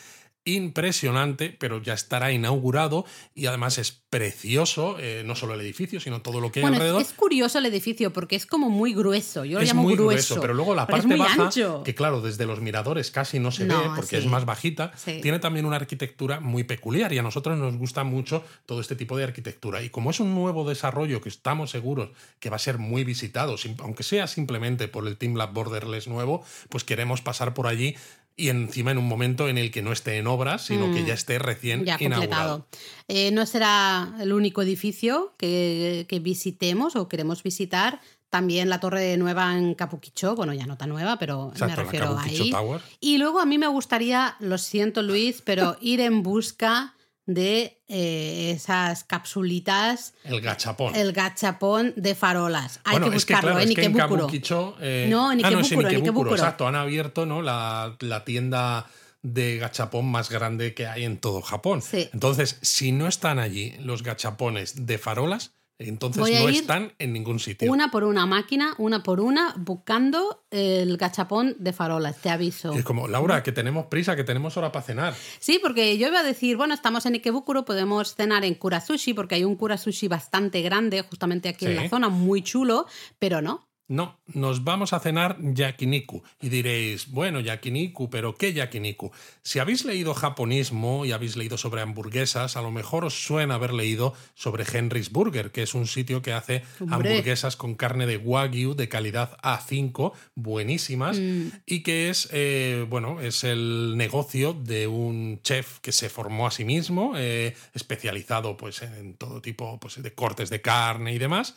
A: impresionante, pero ya estará inaugurado y además es precioso, eh, no solo el edificio, sino todo lo que hay
B: Bueno,
A: alrededor.
B: es curioso el edificio porque es como muy grueso. Yo lo
A: es
B: llamo
A: muy
B: grueso.
A: pero luego la
B: es
A: parte
B: muy
A: baja,
B: ancho.
A: que claro, desde los miradores casi no se
B: No,
A: ve porque
B: sí.
A: es más bajita,
B: Sí.
A: tiene también una arquitectura muy peculiar y a nosotros nos gusta mucho todo este tipo de arquitectura. Y como es un nuevo desarrollo que estamos seguros que va a ser muy visitado, aunque sea simplemente por el Team Lab Borderless nuevo, pues queremos pasar por allí y encima en un momento en el que no esté en obras, sino que ya esté recién
B: Mm. ya
A: inaugurado.
B: completado. Eh, no será el único edificio que, que visitemos o queremos visitar. También la torre nueva en Capuquichó, bueno, ya no tan nueva, pero
A: Exacto,
B: me
A: la
B: refiero
A: Kabukicho
B: ahí.
A: Tower.
B: Y luego a mí me gustaría, lo siento Luis, pero ir en busca de eh, esas capsulitas,
A: El gachapón.
B: el gachapón de farolas. Hay
A: bueno,
B: que
A: es que
B: buscarlo
A: claro,
B: en
A: es que en
B: Ikebukuro.
A: Kabukicho... eh,
B: No, en
A: ah, no, es
B: Ikebukuro, en Ikebukuro.
A: Exacto, han abierto ¿no? la, la tienda de gachapón más grande que hay en todo Japón.
B: Sí.
A: Entonces, si no están allí los gachapones de farolas, entonces
B: Voy
A: no están en ningún sitio.
B: Una por una máquina, una por una, buscando el gachapón de farolas, te aviso.
A: Y es como, Laura, que tenemos prisa, que tenemos hora para cenar.
B: Sí, porque yo iba a decir, bueno, estamos en Ikebukuro, podemos cenar en Kurasushi, porque hay un Kurasushi bastante grande, justamente aquí en la zona, muy chulo, pero no.
A: No, nos vamos a cenar yakiniku. Y diréis, bueno, yakiniku, pero ¿qué yakiniku? Si habéis leído japonismo y habéis leído sobre hamburguesas, a lo mejor os suena haber leído sobre Henry's Burger, que es un sitio que hace
B: Hombre.
A: hamburguesas con carne de wagyu de calidad A5, buenísimas,
B: Mm.
A: y que es, eh, bueno, es el negocio de un chef que se formó a sí mismo, eh, especializado pues, en todo tipo pues, de cortes de carne y demás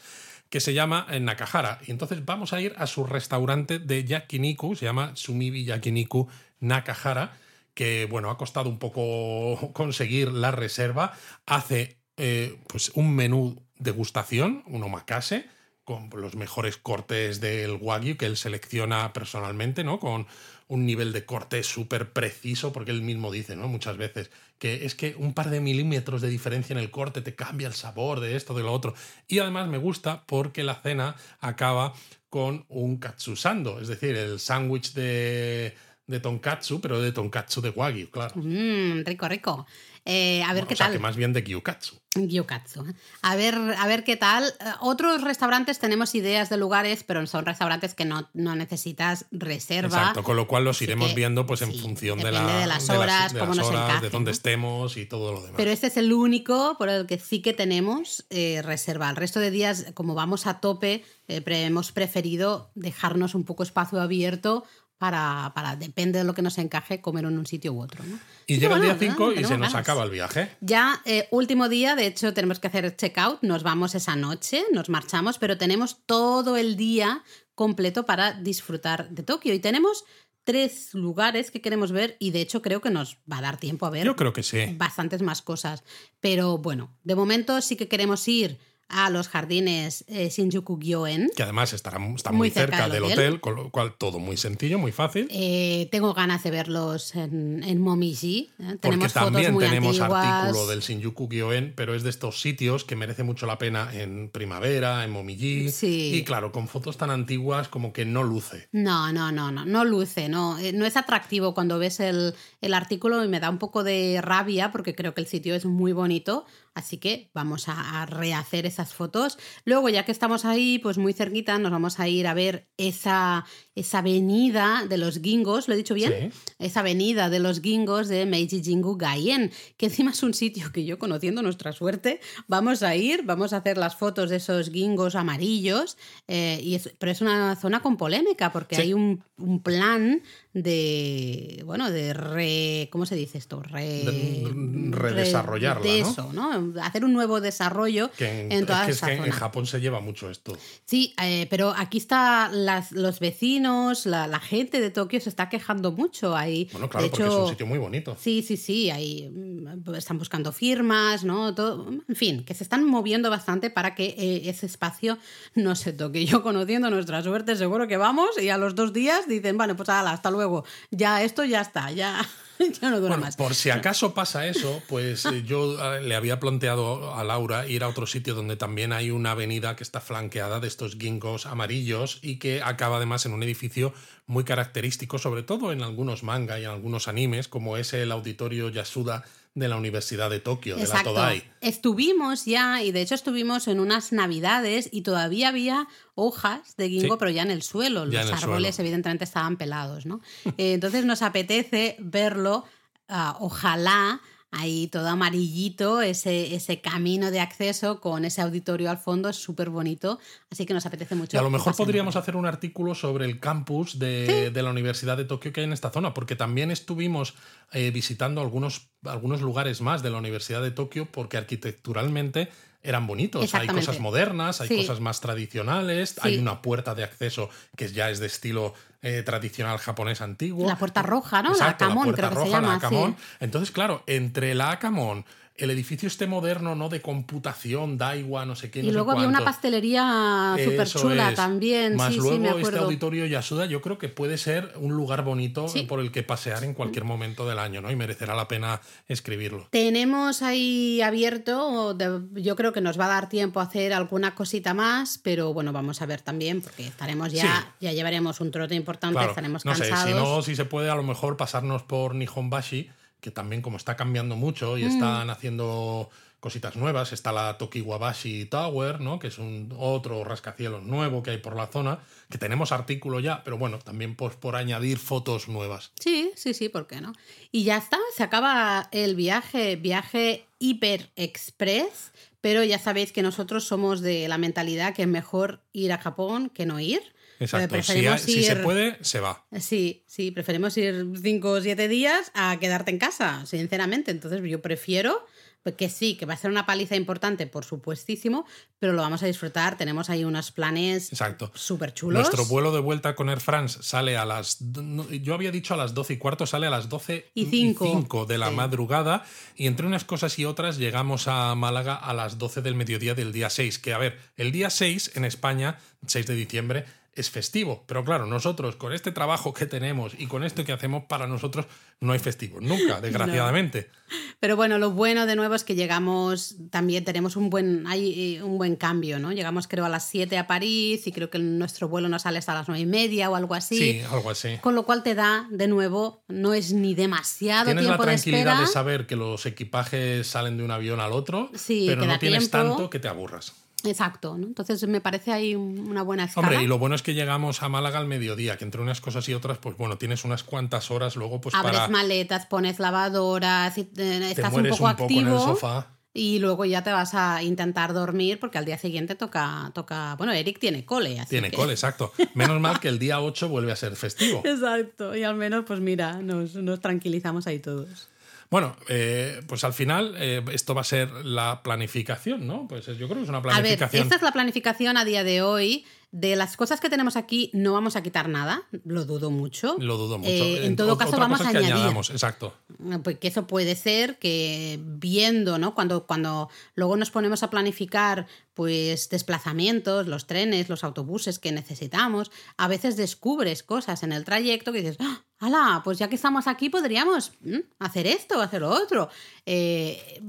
A: que se llama eh, Nakahara. Y entonces vamos a ir a su restaurante de yakiniku, se llama Sumibi Yakiniku Nakahara, que bueno, ha costado un poco conseguir la reserva. Hace eh, pues un menú degustación, un omakase, con los mejores cortes del wagyu que él selecciona personalmente, ¿no? Con un nivel de corte súper preciso, porque él mismo dice, ¿no? Muchas veces, que es que un par de milímetros de diferencia en el corte te cambia el sabor de esto, de lo otro. Y además me gusta porque la cena acaba con un katsusando, es decir, el sándwich de, de tonkatsu, pero de tonkatsu de wagyu, claro.
B: Mm, rico, rico. Eh, a ver qué
A: o sea,
B: tal.
A: que más bien de gyukatsu.
B: Gyokatsu. A ver, a ver qué tal. Eh, Otros restaurantes tenemos ideas de lugares, pero son restaurantes que no, no necesitas reserva.
A: Exacto, con lo cual los
B: Así
A: iremos
B: que,
A: viendo pues en
B: sí,
A: función de,
B: depende
A: la-
B: de las horas,
A: de, las
B: nos
A: horas,
B: encaje,
A: de dónde
B: ¿no?
A: estemos y todo lo demás.
B: Pero este es el único por el que sí que tenemos eh, reserva. El resto de días, como vamos a tope, eh, hemos preferido dejarnos un poco espacio abierto para, para, depende de lo que nos encaje, comer en un sitio u otro. ¿no?
A: y llega el día 5 y se nos
B: ganas.
A: acaba el viaje.
B: Ya, eh, último día, de hecho, tenemos que hacer checkout, nos vamos esa noche, nos marchamos, pero tenemos todo el día completo para disfrutar de Tokio. Y tenemos tres lugares que queremos ver y de hecho creo que nos va a dar tiempo a ver
A: Yo creo que sí.
B: bastantes más cosas. Pero bueno, de momento sí que queremos ir a los jardines eh, Shinjuku Gyoen.
A: Que además estará, está
B: Muy
A: muy,
B: cerca
A: cerca,
B: del hotel.
A: hotel, con lo cual todo muy sencillo, muy fácil.
B: Eh, tengo ganas de verlos en, en Momiji. ¿eh?
A: Porque
B: Tenemos fotos
A: también
B: muy
A: tenemos
B: antiguas.
A: artículo del Shinjuku Gyoen, pero es de estos sitios que merece mucho la pena en primavera, en Momiji.
B: Sí.
A: Y claro, con fotos tan antiguas como que no luce.
B: No, no, no, no, no luce, no, eh, no es atractivo cuando ves el, el artículo y me da un poco de rabia porque creo que el sitio es muy bonito, así que vamos a, a rehacer esas fotos. Luego, ya que estamos ahí, pues muy cerquita, nos vamos a ir a ver esa, esa avenida de los gingos, ¿lo he dicho bien?
A: Sí.
B: Esa avenida de los gingos de Meiji Jingu Gaien, que encima es un sitio que yo, conociendo nuestra suerte, vamos a ir, vamos a hacer las fotos de esos gingos amarillos, eh, y es- pero es una zona con polémica, porque
A: Sí.
B: hay un, un plan de, bueno, de re, ¿cómo se dice esto? Re,
A: De- redesarrollarla,
B: de eso, ¿no? Hacer un nuevo desarrollo
A: Que en,
B: en toda
A: que, es
B: esa
A: que en. Japón se lleva mucho esto.
B: Sí, eh, pero aquí está las, los vecinos, la, la gente de Tokio se está quejando mucho ahí.
A: Bueno, claro,
B: de
A: porque
B: hecho,
A: es un sitio muy bonito.
B: Sí, sí, sí, ahí mm, están buscando firmas, ¿no? Todo, en fin, que se están moviendo bastante para que eh, ese espacio no se toque. Yo conociendo nuestra suerte, seguro que vamos y a los dos días dicen, bueno, pues ala, hasta luego. Ya esto ya está, ya, ya no dura
A: Bueno,
B: más.
A: por si acaso pasa eso, pues eh, yo eh, le había planteado a Laura ir a otro sitio donde también hay una avenida que está flanqueada de estos ginkgos amarillos y que acaba además en un edificio muy característico, sobre todo en algunos manga y en algunos animes, como es el auditorio Yasuda de la Universidad de Tokio, de la. Todai.
B: Estuvimos ya, y de hecho estuvimos en unas navidades y todavía había hojas de ginkgo,
A: Sí.
B: pero ya en el suelo.
A: Ya
B: Los
A: el
B: árboles
A: suelo.
B: evidentemente estaban pelados, ¿no? Eh, entonces nos apetece verlo, ah, ojalá ahí todo amarillito, ese, ese camino de acceso con ese auditorio al fondo, es súper bonito, así que nos apetece mucho.
A: Y a lo mejor podríamos hacer un artículo sobre el campus de, de la Universidad de Tokio que hay en esta zona, porque también estuvimos eh, visitando algunos, algunos lugares más de la Universidad de Tokio, porque arquitecturalmente eran bonitos. Hay cosas modernas, hay
B: Sí.
A: cosas más tradicionales, hay una puerta de acceso que ya es de estilo eh, tradicional japonés antiguo.
B: La puerta roja, ¿no?
A: Exacto,
B: la Akamon,
A: puerta
B: creo que
A: roja,
B: se llama.
A: la
B: sí.
A: Akamon. Entonces, claro, entre la Akamon, el edificio este moderno, ¿no? De computación, Daiwa, no sé qué.
B: Y
A: no
B: luego había una pastelería súper chula
A: es.
B: también.
A: Más
B: sí,
A: luego
B: sí, me
A: este auditorio Yasuda yo creo que puede ser un lugar bonito
B: Sí.
A: por el que pasear en cualquier momento del año, ¿no? Y merecerá la pena escribirlo.
B: Tenemos ahí abierto, yo creo que nos va a dar tiempo a hacer alguna cosita más, pero bueno, vamos a ver también, porque estaremos ya, ya llevaremos un trote importante,
A: Claro,
B: estaremos
A: no sé,
B: cansados.
A: si no, si se puede a lo mejor pasarnos por Nihonbashi, que también como está cambiando mucho
B: Mm.
A: y están haciendo cositas nuevas, está la Tokiwabashi Tower, ¿no? Que es un otro rascacielos nuevo que hay por la zona, que tenemos artículo ya, pero bueno, también pues por añadir fotos nuevas.
B: Sí, sí, sí, ¿por qué no? Y ya está, se acaba el viaje, viaje hiper express, pero ya sabéis que nosotros somos de la mentalidad que es mejor ir a Japón que no ir.
A: Exacto, si,
B: preferimos
A: si se
B: ir-
A: puede, se va.
B: Sí, sí, preferimos ir cinco o siete días a quedarte en casa, sinceramente. Entonces yo prefiero que sí, que va a ser una paliza importante, por supuestísimo, pero lo vamos a disfrutar. Tenemos ahí unos planes súper chulos.
A: Nuestro vuelo de vuelta con Air France sale a las. Yo había dicho a las 12 y cuarto, sale a las 12
B: Y cinco.
A: cinco de la
B: Sí.
A: madrugada. Y entre unas cosas y otras llegamos a Málaga a las 12 del mediodía del día 6. Que a ver, el día 6 en España, 6 de diciembre, es festivo. Pero claro, nosotros con este trabajo que tenemos y con esto que hacemos, para nosotros no hay festivo. Nunca, desgraciadamente.
B: Pero bueno, lo bueno de nuevo es que llegamos, también tenemos un buen, hay eh, un buen cambio, ¿no? Llegamos creo a las 7 a París y creo que nuestro vuelo no sale hasta las 9 y media o algo así.
A: Sí, algo así.
B: Con lo cual te da, de nuevo, no es ni demasiado
A: Tienes la
B: tiempo de
A: tranquilidad de saber que los equipajes salen de un avión al otro,
B: Sí,
A: pero no tienes
B: tiempo.
A: tanto que te aburras.
B: Exacto, ¿no? Entonces me parece ahí un- una buena escala.
A: Hombre, y lo bueno es que llegamos a Málaga al mediodía, que entre unas cosas y otras, pues bueno, tienes unas cuantas horas luego pues
B: Abres
A: para
B: maletas, pones lavadoras, y, eh, estás un poco
A: un poco
B: activo
A: en el sofá.
B: y luego ya te vas a intentar dormir porque al día siguiente toca, toca bueno, Eric tiene cole. Así
A: Tiene
B: que-
A: cole, exacto. Menos mal que el día 8 vuelve a ser festivo.
B: Exacto, y al menos pues mira, nos, nos tranquilizamos ahí todos.
A: Bueno, eh, pues al final eh, esto va a ser la planificación, ¿no? Pues yo creo que es una
B: A ver,
A: planificación.
B: esta es la planificación a día de hoy. De las cosas que tenemos aquí no vamos a quitar nada, lo dudo mucho.
A: Lo dudo mucho.
B: Eh, en todo caso vamos a añadir.
A: añadamos, exacto.
B: Pues que eso puede ser que viendo, ¿no? Cuando, cuando luego nos ponemos a planificar pues desplazamientos, los trenes, los autobuses que necesitamos, a veces descubres cosas en el trayecto que dices, ¡Ah! ¡Hala! Pues ya que estamos aquí podríamos ¿m? hacer esto, hacer lo otro. Eh,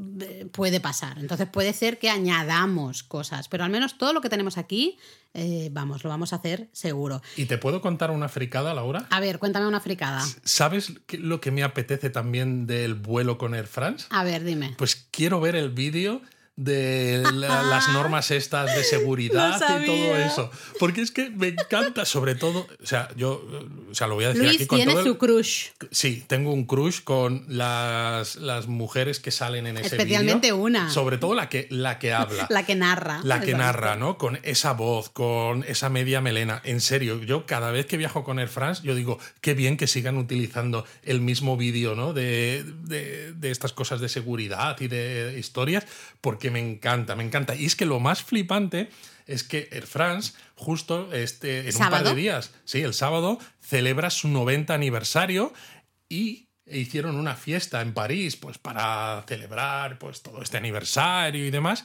B: puede pasar. Entonces puede ser que añadamos cosas, pero al menos todo lo que tenemos aquí, eh, vamos, lo vamos a hacer seguro.
A: ¿Y te puedo contar una fricada, Laura?
B: A ver, cuéntame una fricada.
A: ¿Sabes lo que me apetece también del vuelo con Air France?
B: A ver, dime.
A: Pues quiero ver el vídeo de la- las normas estas de seguridad y todo eso. Porque es que me encanta, sobre todo, o sea, yo o sea, lo voy a decir
B: Luis
A: aquí con
B: tiene
A: todo el-
B: su crush.
A: Sí, tengo un crush con las, las mujeres que salen en ese.
B: Especialmente una.
A: Sobre todo la que, la que habla.
B: La que narra.
A: La que narra, ¿no? Con esa voz, con esa media melena. En serio, yo cada vez que viajo con Air France, yo digo, qué bien que sigan utilizando el mismo vídeo, ¿no? De, de- de estas cosas de seguridad y de historias, porque me encanta, me encanta. Y es que lo más flipante es que Air France, justo este, en un par de días, sí, el sábado, celebra su 90 aniversario y hicieron una fiesta en París, pues para celebrar pues todo este aniversario y demás.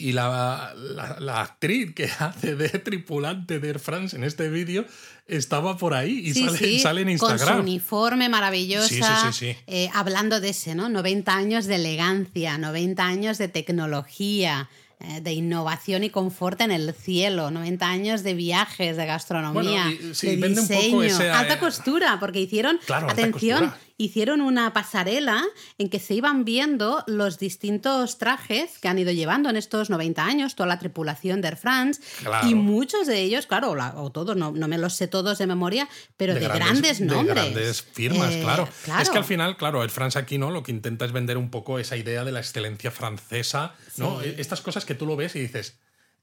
A: Y la, la- la actriz que hace de tripulante de Air France en este vídeo estaba por ahí y
B: Sí,
A: sale,
B: sí,
A: sale en
B: Con su
A: Instagram.
B: uniforme maravillosa.
A: Sí, sí, sí, sí.
B: eh, hablando de ese, ¿no? 90 años de elegancia, 90 años de tecnología, eh, de innovación y confort en el cielo, 90 años de viajes, de gastronomía,
A: Bueno, y-
B: de
A: vende un poco
B: diseño,
A: ese, eh,
B: alta costura, porque hicieron,
A: Claro,
B: atención. Hicieron una pasarela en que se iban viendo los distintos trajes que han ido llevando en estos 90 años, toda la tripulación de Air France.
A: Claro.
B: Y muchos de ellos, claro, o, todos, no, no me los sé todos de memoria, pero de, grandes, nombres.
A: De grandes firmas,
B: Eh,
A: claro.
B: claro.
A: Es que al final, claro, el France aquí no lo que intenta es vender un poco esa idea de la excelencia francesa, ¿no?
B: Sí.
A: Estas cosas que tú lo ves y dices,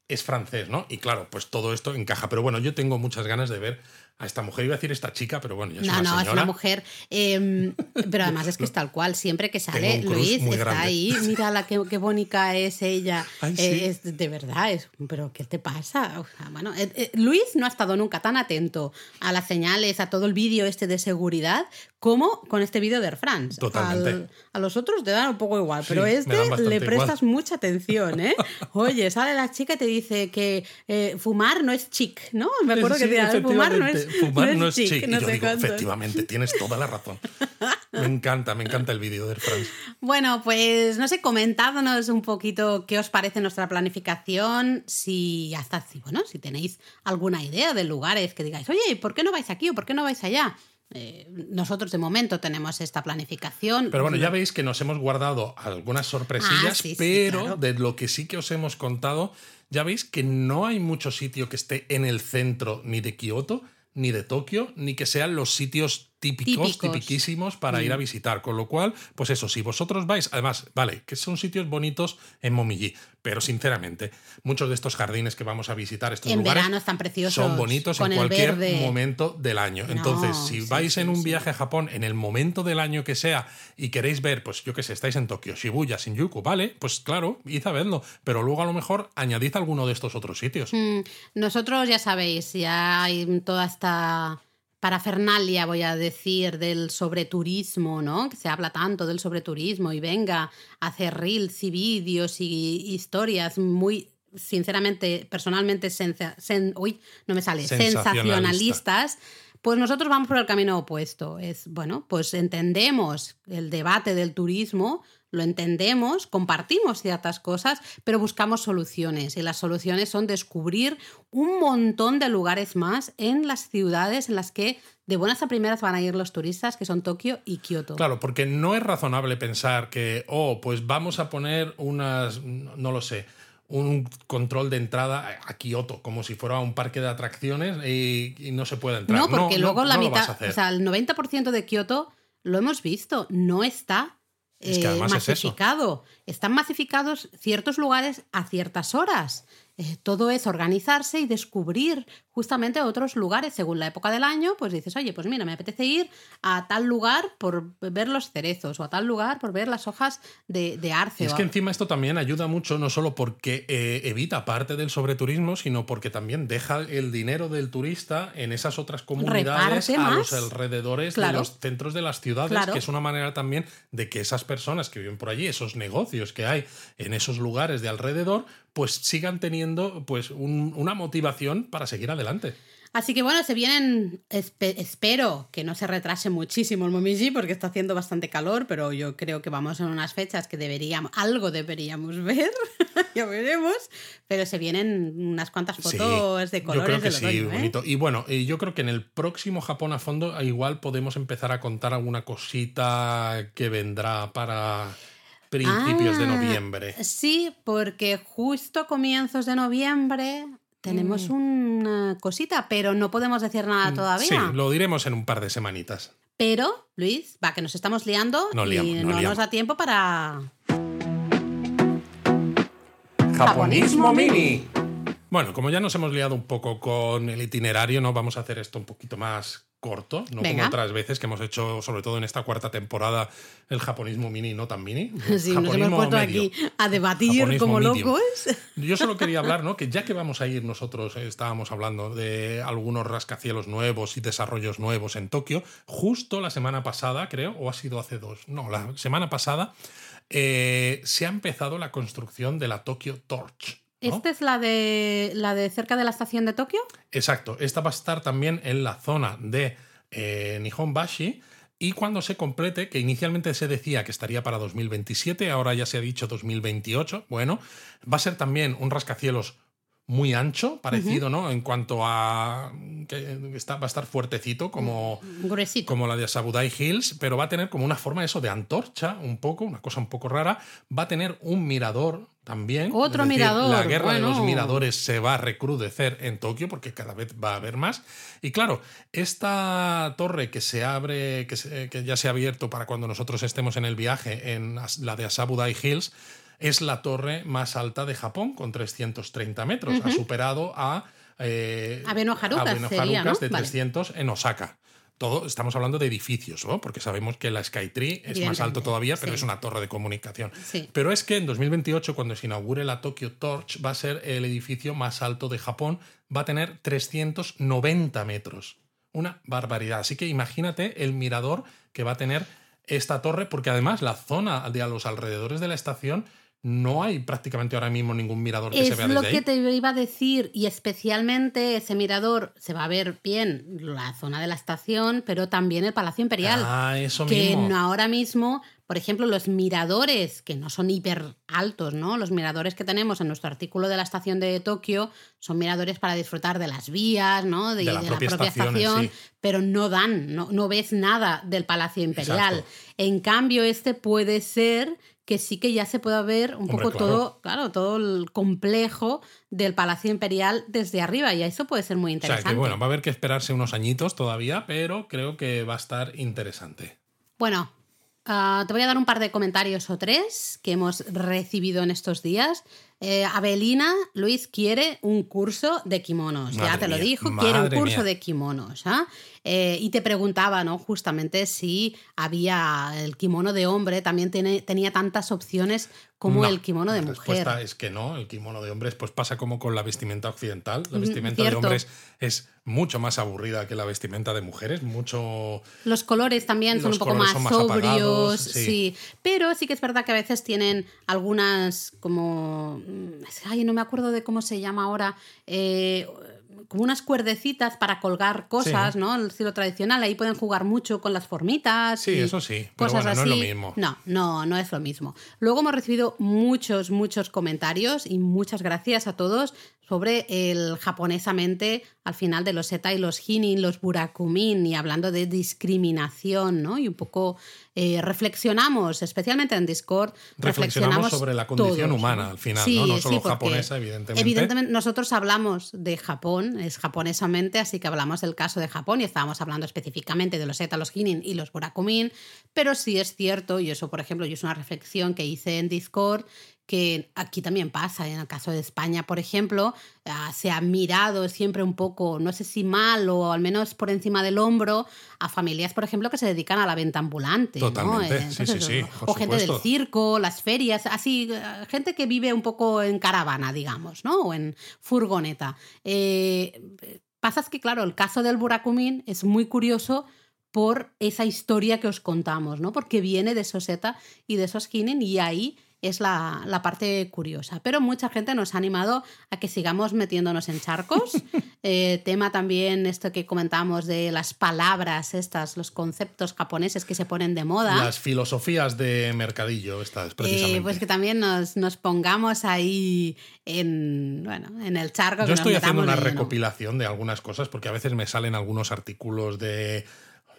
A: es francés, ¿no? Y claro, pues todo esto encaja. Pero bueno, yo tengo muchas ganas de ver a esta mujer. Iba a decir esta chica, pero bueno, ya es
B: No,
A: una
B: no, es
A: señora.
B: una mujer. eh, pero además es que es tal cual. Siempre que sale Luis, está
A: grande.
B: ahí. Mira la qué, qué bonita es ella.
A: Ay,
B: Eh, es de verdad, es, pero ¿qué te pasa? O sea, bueno, eh, eh, Luis no ha estado nunca tan atento a las señales, a todo el vídeo este de seguridad, como con este vídeo de Air France.
A: Totalmente.
B: Al- a los otros te dan un poco igual, pero este le prestas
A: igual.
B: mucha atención, ¿eh? Oye, sale la chica y te dice que fumar no es chic, ¿no? Me acuerdo
A: Sí,
B: que te decía, fumar no es,
A: fumar no es chic.
B: chic,
A: Y yo digo, efectivamente, tienes toda la razón. Me encanta, me encanta el vídeo del France.
B: Bueno, pues no sé, comentádnos un poquito qué os parece nuestra planificación, si hasta si, bueno, si tenéis alguna idea de lugares que digáis, oye, ¿por qué no vais aquí o por qué no vais allá? Eh, nosotros de momento tenemos esta planificación.
A: Pero bueno, ya veis que nos hemos guardado algunas sorpresillas,
B: Ah, sí, sí,
A: pero
B: claro.
A: de lo que sí que os hemos contado, ya veis que no hay mucho sitio que esté en el centro ni de Kioto, ni de Tokio, ni que sean los sitios típicos,
B: Típicos.
A: tipiquísimos para ir a visitar. Con lo cual, pues eso, si vosotros vais, además, vale, que son sitios bonitos en Momiji, pero sinceramente, muchos de estos jardines que vamos a visitar, estos
B: En
A: lugares,
B: verano están preciosos,
A: son bonitos en cualquier
B: verde.
A: momento del año. Entonces, si
B: sí,
A: vais
B: sí,
A: en un viaje a Japón en el momento del año que sea y queréis ver, pues yo que sé, estáis en Tokio, Shibuya, Shinjuku, vale, pues claro, id a verlo, pero luego a lo mejor añadid alguno de estos otros sitios.
B: Mm, Nosotros ya sabéis, ya hay toda esta parafernalia, voy a decir, del sobreturismo, ¿no? Que se habla tanto del sobreturismo y venga a hacer reels y vídeos y historias muy, sinceramente, personalmente, sen- uy, no me sale,
A: Sensacionalista.
B: sensacionalistas. Pues nosotros vamos por el camino opuesto. Es, bueno, pues entendemos el debate del turismo, lo entendemos, compartimos ciertas cosas, pero buscamos soluciones. Y las soluciones son descubrir un montón de lugares más en las ciudades en las que de buenas a primeras van a ir los turistas, que son Tokio y Kioto.
A: Claro, porque no es razonable pensar que, oh, pues vamos a poner unas, no lo sé, un control de entrada a Kioto, como si fuera un parque de atracciones y, y no se puede entrar.
B: No, porque luego la
A: no
B: mitad, o sea, el 90% de Kioto lo hemos visto, no está
A: Es que
B: eh,
A: es
B: masificado. Están masificados ciertos lugares a ciertas horas. Eh, todo es organizarse y descubrir justamente otros lugares según la época del año. Pues dices, oye, pues mira, me apetece ir a tal lugar por ver los cerezos o a tal lugar por ver las hojas de, de arce.
A: Y es que encima esto también ayuda mucho, no solo porque eh, evita parte del sobreturismo, sino porque también deja el dinero del turista en esas otras comunidades a los alrededores
B: Claro.
A: de los centros de las ciudades,
B: Claro.
A: que es una manera también de que esas personas que viven por allí, esos negocios que hay en esos lugares de alrededor, pues sigan teniendo pues un- una motivación para seguir adelante.
B: Así que bueno, se vienen, espe- espero que no se retrase muchísimo el Momiji porque está haciendo bastante calor, pero yo creo que vamos en unas fechas que deberíamos, algo deberíamos ver, ya veremos, pero se vienen unas cuantas fotos de
A: yo
B: colores
A: creo que
B: del
A: sí,
B: ¿eh?
A: bonito. Y bueno, y yo creo que en el próximo Japón a fondo igual podemos empezar a contar alguna cosita que vendrá para principios de
B: Ah,
A: noviembre.
B: Sí, porque justo a comienzos de noviembre tenemos una cosita, pero no podemos decir nada todavía.
A: Mm. Sí, lo diremos en un par de semanitas.
B: Pero, Luis, va, que nos estamos liando
A: Nos
B: y
A: liamos, nos
B: no nos
A: liamos.
B: da tiempo para...
A: Japonismo Mini. Bueno, como ya nos hemos liado un poco con el itinerario, ¿no? Vamos a hacer esto un poquito más corto, no
B: Venga.
A: como otras veces que hemos hecho, sobre todo en esta cuarta temporada, el japonismo mini, no tan mini.
B: Sí, nos hemos
A: Japonismo
B: puesto
A: medio.
B: aquí a debatir
A: Japonismo
B: como
A: medium.
B: locos.
A: Yo solo quería hablar, ¿no? Que ya que vamos a ir nosotros, eh, estábamos hablando de algunos rascacielos nuevos y desarrollos nuevos en Tokio, justo la semana pasada, creo, o ha sido hace dos, no, la semana pasada, eh, se ha empezado la construcción de la Tokyo Torch. ¿No?
B: ¿Esta es la de la de cerca de la estación de Tokio?
A: Exacto, esta va a estar también en la zona de eh, Nihonbashi. Y cuando se complete, que inicialmente se decía que estaría para 2027, ahora ya se ha dicho 2028, bueno, va a ser también un rascacielos muy ancho, parecido, ¿no? En cuanto a que está, va a estar fuertecito como,
B: Gruesito.
A: como la de Sabudai Hills, pero va a tener como una forma eso de antorcha, un poco, una cosa un poco rara. Va a tener un mirador también.
B: Otro
A: decir,
B: mirador,
A: La guerra de los miradores se va a recrudecer en Tokio porque cada vez va a haber más. Y claro, esta torre que se abre, que, se- que ya se ha abierto para cuando nosotros estemos en el viaje, en la de Asabudai Hills, es la torre más alta de Japón, con 330 metros. Ha superado a. Eh, de
B: Vale.
A: 300 en Osaka. Todo, estamos hablando de edificios, ¿no? Porque sabemos que la Skytree es más alto todavía, pero
B: sí.
A: es una torre de comunicación.
B: Sí.
A: Pero es que en 2028, cuando se inaugure la Tokyo Torch, va a ser el edificio más alto de Japón. Va a tener 390 metros. Una barbaridad. Así que imagínate el mirador que va a tener esta torre, porque además la zona de a los alrededores de la estación no hay prácticamente ahora mismo ningún mirador que se
B: Es
A: vea
B: lo
A: desde
B: que
A: ahí.
B: te iba a decir, y especialmente ese mirador se va a ver bien la zona de la estación, pero también el Palacio Imperial.
A: Ah, eso
B: que
A: mismo.
B: no- ahora mismo, por ejemplo, los miradores, que no son hiper altos, ¿no? Los miradores que tenemos en nuestro artículo de la estación de Tokio son miradores para disfrutar de las vías, ¿no? De,
A: De la
B: de
A: propia estación en
B: estación,
A: sí.
B: pero no dan, no, no ves nada del Palacio Imperial.
A: Exacto.
B: En cambio, este puede ser que sí que ya se pueda ver un
A: Hombre,
B: poco
A: claro.
B: todo, claro, todo el complejo del Palacio Imperial desde arriba, y eso puede ser muy
A: O sea
B: interesante.
A: que bueno, va a haber que esperarse unos añitos todavía, pero creo que va a estar interesante.
B: Bueno, ah, te voy a dar un par de comentarios o tres que hemos recibido en estos días. Eh, Abelina, Luis quiere un curso de kimonos. ya te lo dijo, quiere un curso
A: mía.
B: de kimonos. ¿ah? Eh, y te preguntaba, ¿no? Justamente si había el kimono de hombre, también tiene, tenía tantas opciones como
A: No,
B: el kimono de
A: la
B: mujer.
A: respuesta es que no, el kimono de hombres pues pasa como con la vestimenta occidental. La
B: Mm,
A: vestimenta de hombres es mucho más aburrida que la vestimenta de mujeres, mucho...
B: Los colores también son
A: Los
B: un poco más, sobrios,
A: apagados,
B: sí.
A: sí.
B: Pero sí que es verdad que a veces tienen algunas como... mm, Ay, no me acuerdo de cómo se llama ahora. eh, como unas cuerdecitas para colgar cosas,
A: Sí.
B: ¿no? El estilo tradicional. Ahí pueden jugar mucho con las formitas.
A: Sí,
B: y
A: eso sí, pero
B: Cosas
A: bueno,
B: así.
A: no es lo mismo.
B: No, no, no es lo mismo. Luego hemos recibido muchos, muchos comentarios y muchas gracias a todos sobre el japonesamente al final de los Eta y los Hinin, los Burakumin y hablando de discriminación, ¿no? Y un poco eh, reflexionamos, especialmente en Discord,
A: Reflexionamos sobre la condición
B: todos,
A: humana al final, ¿no? No solo japonesa, evidentemente.
B: Evidentemente, nosotros hablamos de Japón, es japonesamente, así que hablamos del caso de Japón y estábamos hablando específicamente de los Eta, los Hinin y los Burakumin, pero sí es cierto, y eso, por ejemplo, yo es una reflexión que hice en Discord, que aquí también pasa, en el caso de España, por ejemplo, ah, se ha mirado siempre un poco, no sé si mal o al menos por encima del hombro, a familias, por ejemplo, que se dedican a la venta ambulante. ¿no?
A: Totalmente,
B: Eh,
A: sí, sí, sí,
B: o-
A: por
B: o gente del circo, las ferias, así, eh, gente que vive un poco en caravana, digamos, ¿no? O en furgoneta. Eh, pasa es que, claro, el caso del Burakumin es muy curioso por esa historia que os contamos, ¿no? Porque viene de Soseta y de esos Hinin y ahí es la, la parte curiosa. Pero mucha gente nos ha animado a que sigamos metiéndonos en charcos. Eh, tema también esto que comentamos de las palabras estas, los conceptos japoneses que se ponen de moda.
A: Las filosofías de mercadillo, estas, precisamente.
B: Eh, pues que también nos, nos pongamos ahí en, bueno, en el charco. que
A: Yo
B: nos
A: estoy haciendo
B: metamos
A: una recopilación de algunas cosas porque a veces me salen algunos artículos de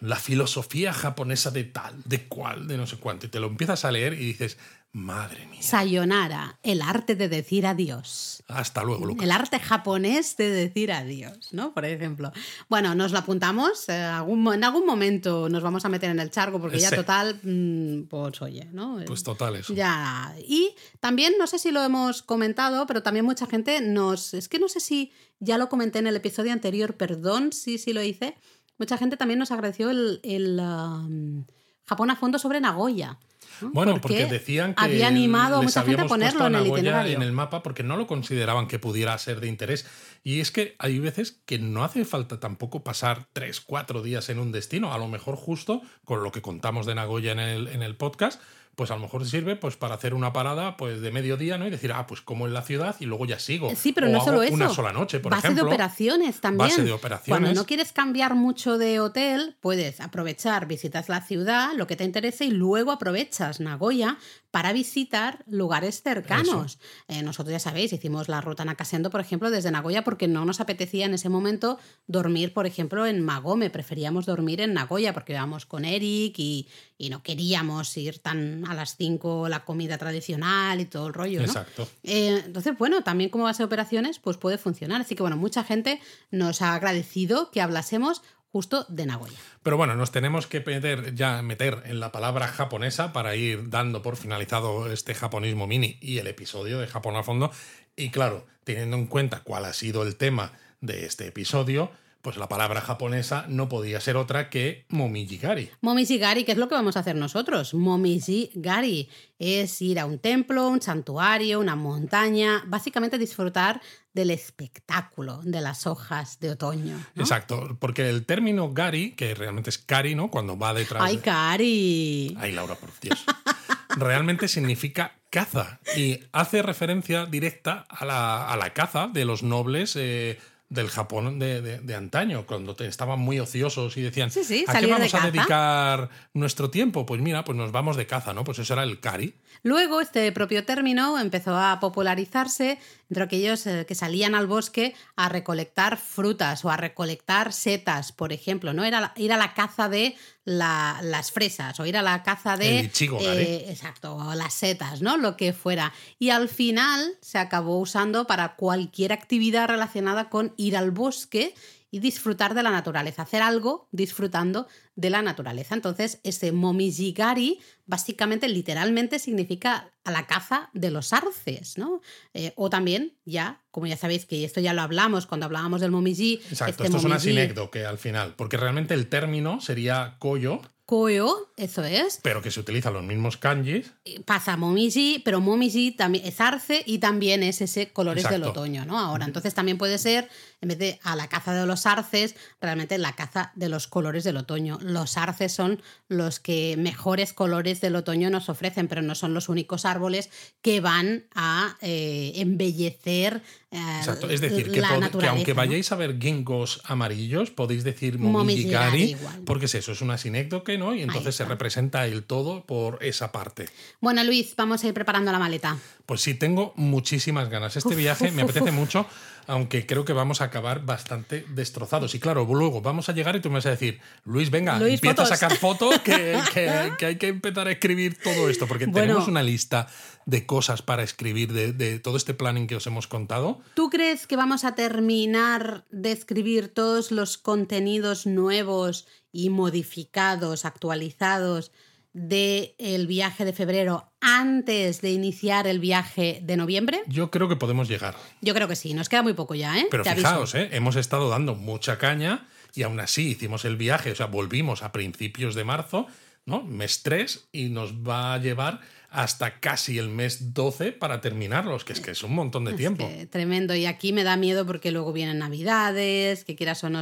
A: la filosofía japonesa de tal, de cual, de no sé cuánto, y te lo empiezas a leer y dices, madre mía,
B: Sayonara, el arte de decir adiós.
A: hasta luego, Lucas.
B: El arte japonés de decir adiós, ¿no? Por ejemplo. Bueno, nos lo apuntamos. eh, algún en algún momento nos vamos a meter en el charco porque ya
A: Sí.
B: total, mm, pues oye, ¿no?
A: Pues total eso.
B: Ya. Y también, no sé si lo hemos comentado, pero también mucha gente nos. Es que no sé si ya lo comenté en el episodio anterior, perdón si, si lo hice. Mucha gente también nos agradeció el, el, um, Japón a fondo sobre Nagoya. ¿No?
A: Bueno, porque, decían que
B: había animado a mucha gente a ponerlo en el itinerario.
A: en el mapa porque no lo consideraban que pudiera ser de interés. Y es que hay veces que no hace falta tampoco pasar tres, cuatro días en un destino. A lo mejor justo con lo que contamos de Nagoya en el, en el podcast, pues a lo mejor sirve pues para hacer una parada pues de mediodía, ¿no? Y decir, ah, pues como en la ciudad y luego ya sigo.
B: Sí, pero
A: O
B: no
A: hago
B: solo eso.
A: Una sola noche, por
B: base
A: ejemplo.
B: de operaciones también.
A: Base de operaciones.
B: Cuando no quieres cambiar mucho de hotel, puedes aprovechar, visitas la ciudad, lo que te interese y luego aprovechas Nagoya, para visitar lugares cercanos. Eh, nosotros ya sabéis, hicimos la ruta Nakasendo, por ejemplo, desde Nagoya porque no nos apetecía en ese momento dormir, por ejemplo, en Magome. Preferíamos dormir en Nagoya porque íbamos con Eric y, no queríamos ir tan a las 5 la comida tradicional y todo el rollo.
A: Exacto.
B: Eh, entonces, bueno, también como base de operaciones, pues puede funcionar. Así que, bueno, mucha gente nos ha agradecido que hablásemos justo de Nagoya.
A: Pero bueno, nos tenemos que meter, ya en la palabra japonesa para ir dando por finalizado este japonismo mini y el episodio de Japón a fondo. Y claro, teniendo en cuenta cuál ha sido el tema de este episodio, pues la palabra japonesa no podía ser otra que momijigari.
B: Momijigari, ¿qué es lo que vamos a hacer nosotros? Momijigari es ir a un templo, un santuario, una montaña, básicamente disfrutar del espectáculo de las hojas de otoño.
A: Exacto, porque el término gari, que realmente es kari, ¿no? Cuando va detrás.
B: ¡Ay, kari!
A: ¡Ay, Laura, por Dios! realmente significa caza y hace referencia directa a la, caza de los nobles. Eh, del Japón de, antaño, cuando estaban muy ociosos y decían, ¿a qué vamos a dedicar nuestro tiempo? Pues mira, pues nos vamos de caza, ¿no? Pues eso era el kari.
B: Luego este propio término empezó a popularizarse entre aquellos eh, que salían al bosque a recolectar frutas o a recolectar setas, por ejemplo, ¿no? Era ir a la caza de las fresas o ir a la caza de...
A: El eh,
B: exacto, o las setas, ¿no? Lo que fuera. Y al final se acabó usando para cualquier actividad relacionada con ir al bosque y disfrutar de la naturaleza, hacer algo disfrutando de la naturaleza. Entonces, ese momijigari básicamente, literalmente significa a la caza de los arces, ¿no? Eh, o también, ya, como ya sabéis que esto ya lo hablamos cuando hablábamos del momiji.
A: Exacto, este esto es una sinécdoque al final, porque realmente el término sería koyo,
B: Koyo, eso es.
A: Pero que se utilizan los mismos kanjis.
B: Pasa momiji, pero momiji también es arce y también es ese colores del otoño, ¿no? Ahora, entonces también puede ser, en vez de a la caza de los arces, realmente la caza de los colores del otoño. Los arces son los que mejores colores del otoño nos ofrecen, pero no son los únicos árboles que van a eh, embellecer
A: Exacto. Es decir, que, aunque vayáis a ver ginkgos amarillos, podéis decir momijigari, porque es eso, es una sinécdoque, ¿no? Y entonces se representa el todo por esa parte.
B: Bueno, Luis, vamos a ir preparando la maleta.
A: Pues sí, tengo muchísimas ganas. Este viaje me apetece mucho, aunque creo que vamos a acabar bastante destrozados. Y claro, luego vamos a llegar y tú me vas a decir, Luis, venga, empieza a sacar fotos, que, hay que empezar a escribir todo esto, porque tenemos una lista de cosas para escribir, de, todo este planning que os hemos contado.
B: ¿Tú crees que vamos a terminar de escribir todos los contenidos nuevos y modificados, actualizados del el viaje de febrero antes de iniciar el viaje de noviembre?
A: Yo creo que podemos llegar.
B: Yo creo que sí, nos queda muy poco ya, ¿eh?
A: Pero fijaos, ¿eh? hemos estado dando mucha caña y aún así hicimos el viaje, o sea, volvimos a principios de marzo, ¿no? Mes 3 y nos va a llevar hasta casi el mes 12 para terminarlos, que es que es un montón de tiempo.
B: tremendo. Y aquí me da miedo porque luego vienen Navidades, que quieras o no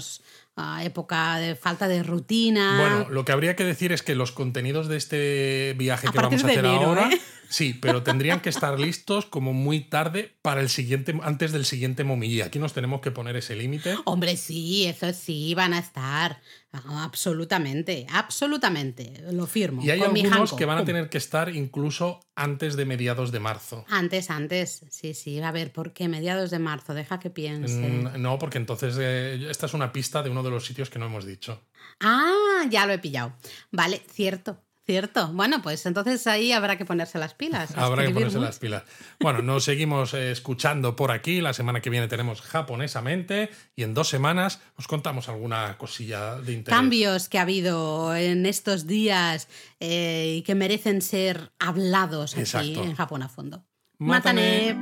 B: época de falta de rutina.
A: Bueno, lo que habría que decir es que los contenidos de este viaje que vamos a hacer ahora, ¿eh? Sí, pero tendrían que estar listos como muy tarde para el siguiente, antes del siguiente momiji. Aquí nos tenemos que poner ese límite.
B: Hombre, sí, eso sí, van a estar. absolutamente, absolutamente, lo firmo.
A: Y hay algunos que van a tener que estar incluso antes de mediados de marzo.
B: Antes, antes, sí, sí. A ver, ¿por qué mediados de marzo? Deja que piense. Mm,
A: no, porque entonces eh, esta es una pista de uno de los sitios que no hemos dicho.
B: Ah, ya lo he pillado. Vale, cierto. Cierto. Bueno, pues entonces ahí habrá que ponerse las pilas.
A: Habrá que ponerse las pilas. Bueno, nos seguimos eh, escuchando por aquí. La semana que viene tenemos japonesamente y en dos semanas os contamos alguna cosilla de interés.
B: Cambios que ha habido en estos días eh, y que merecen ser hablados aquí en Japón a fondo.
A: Mátane.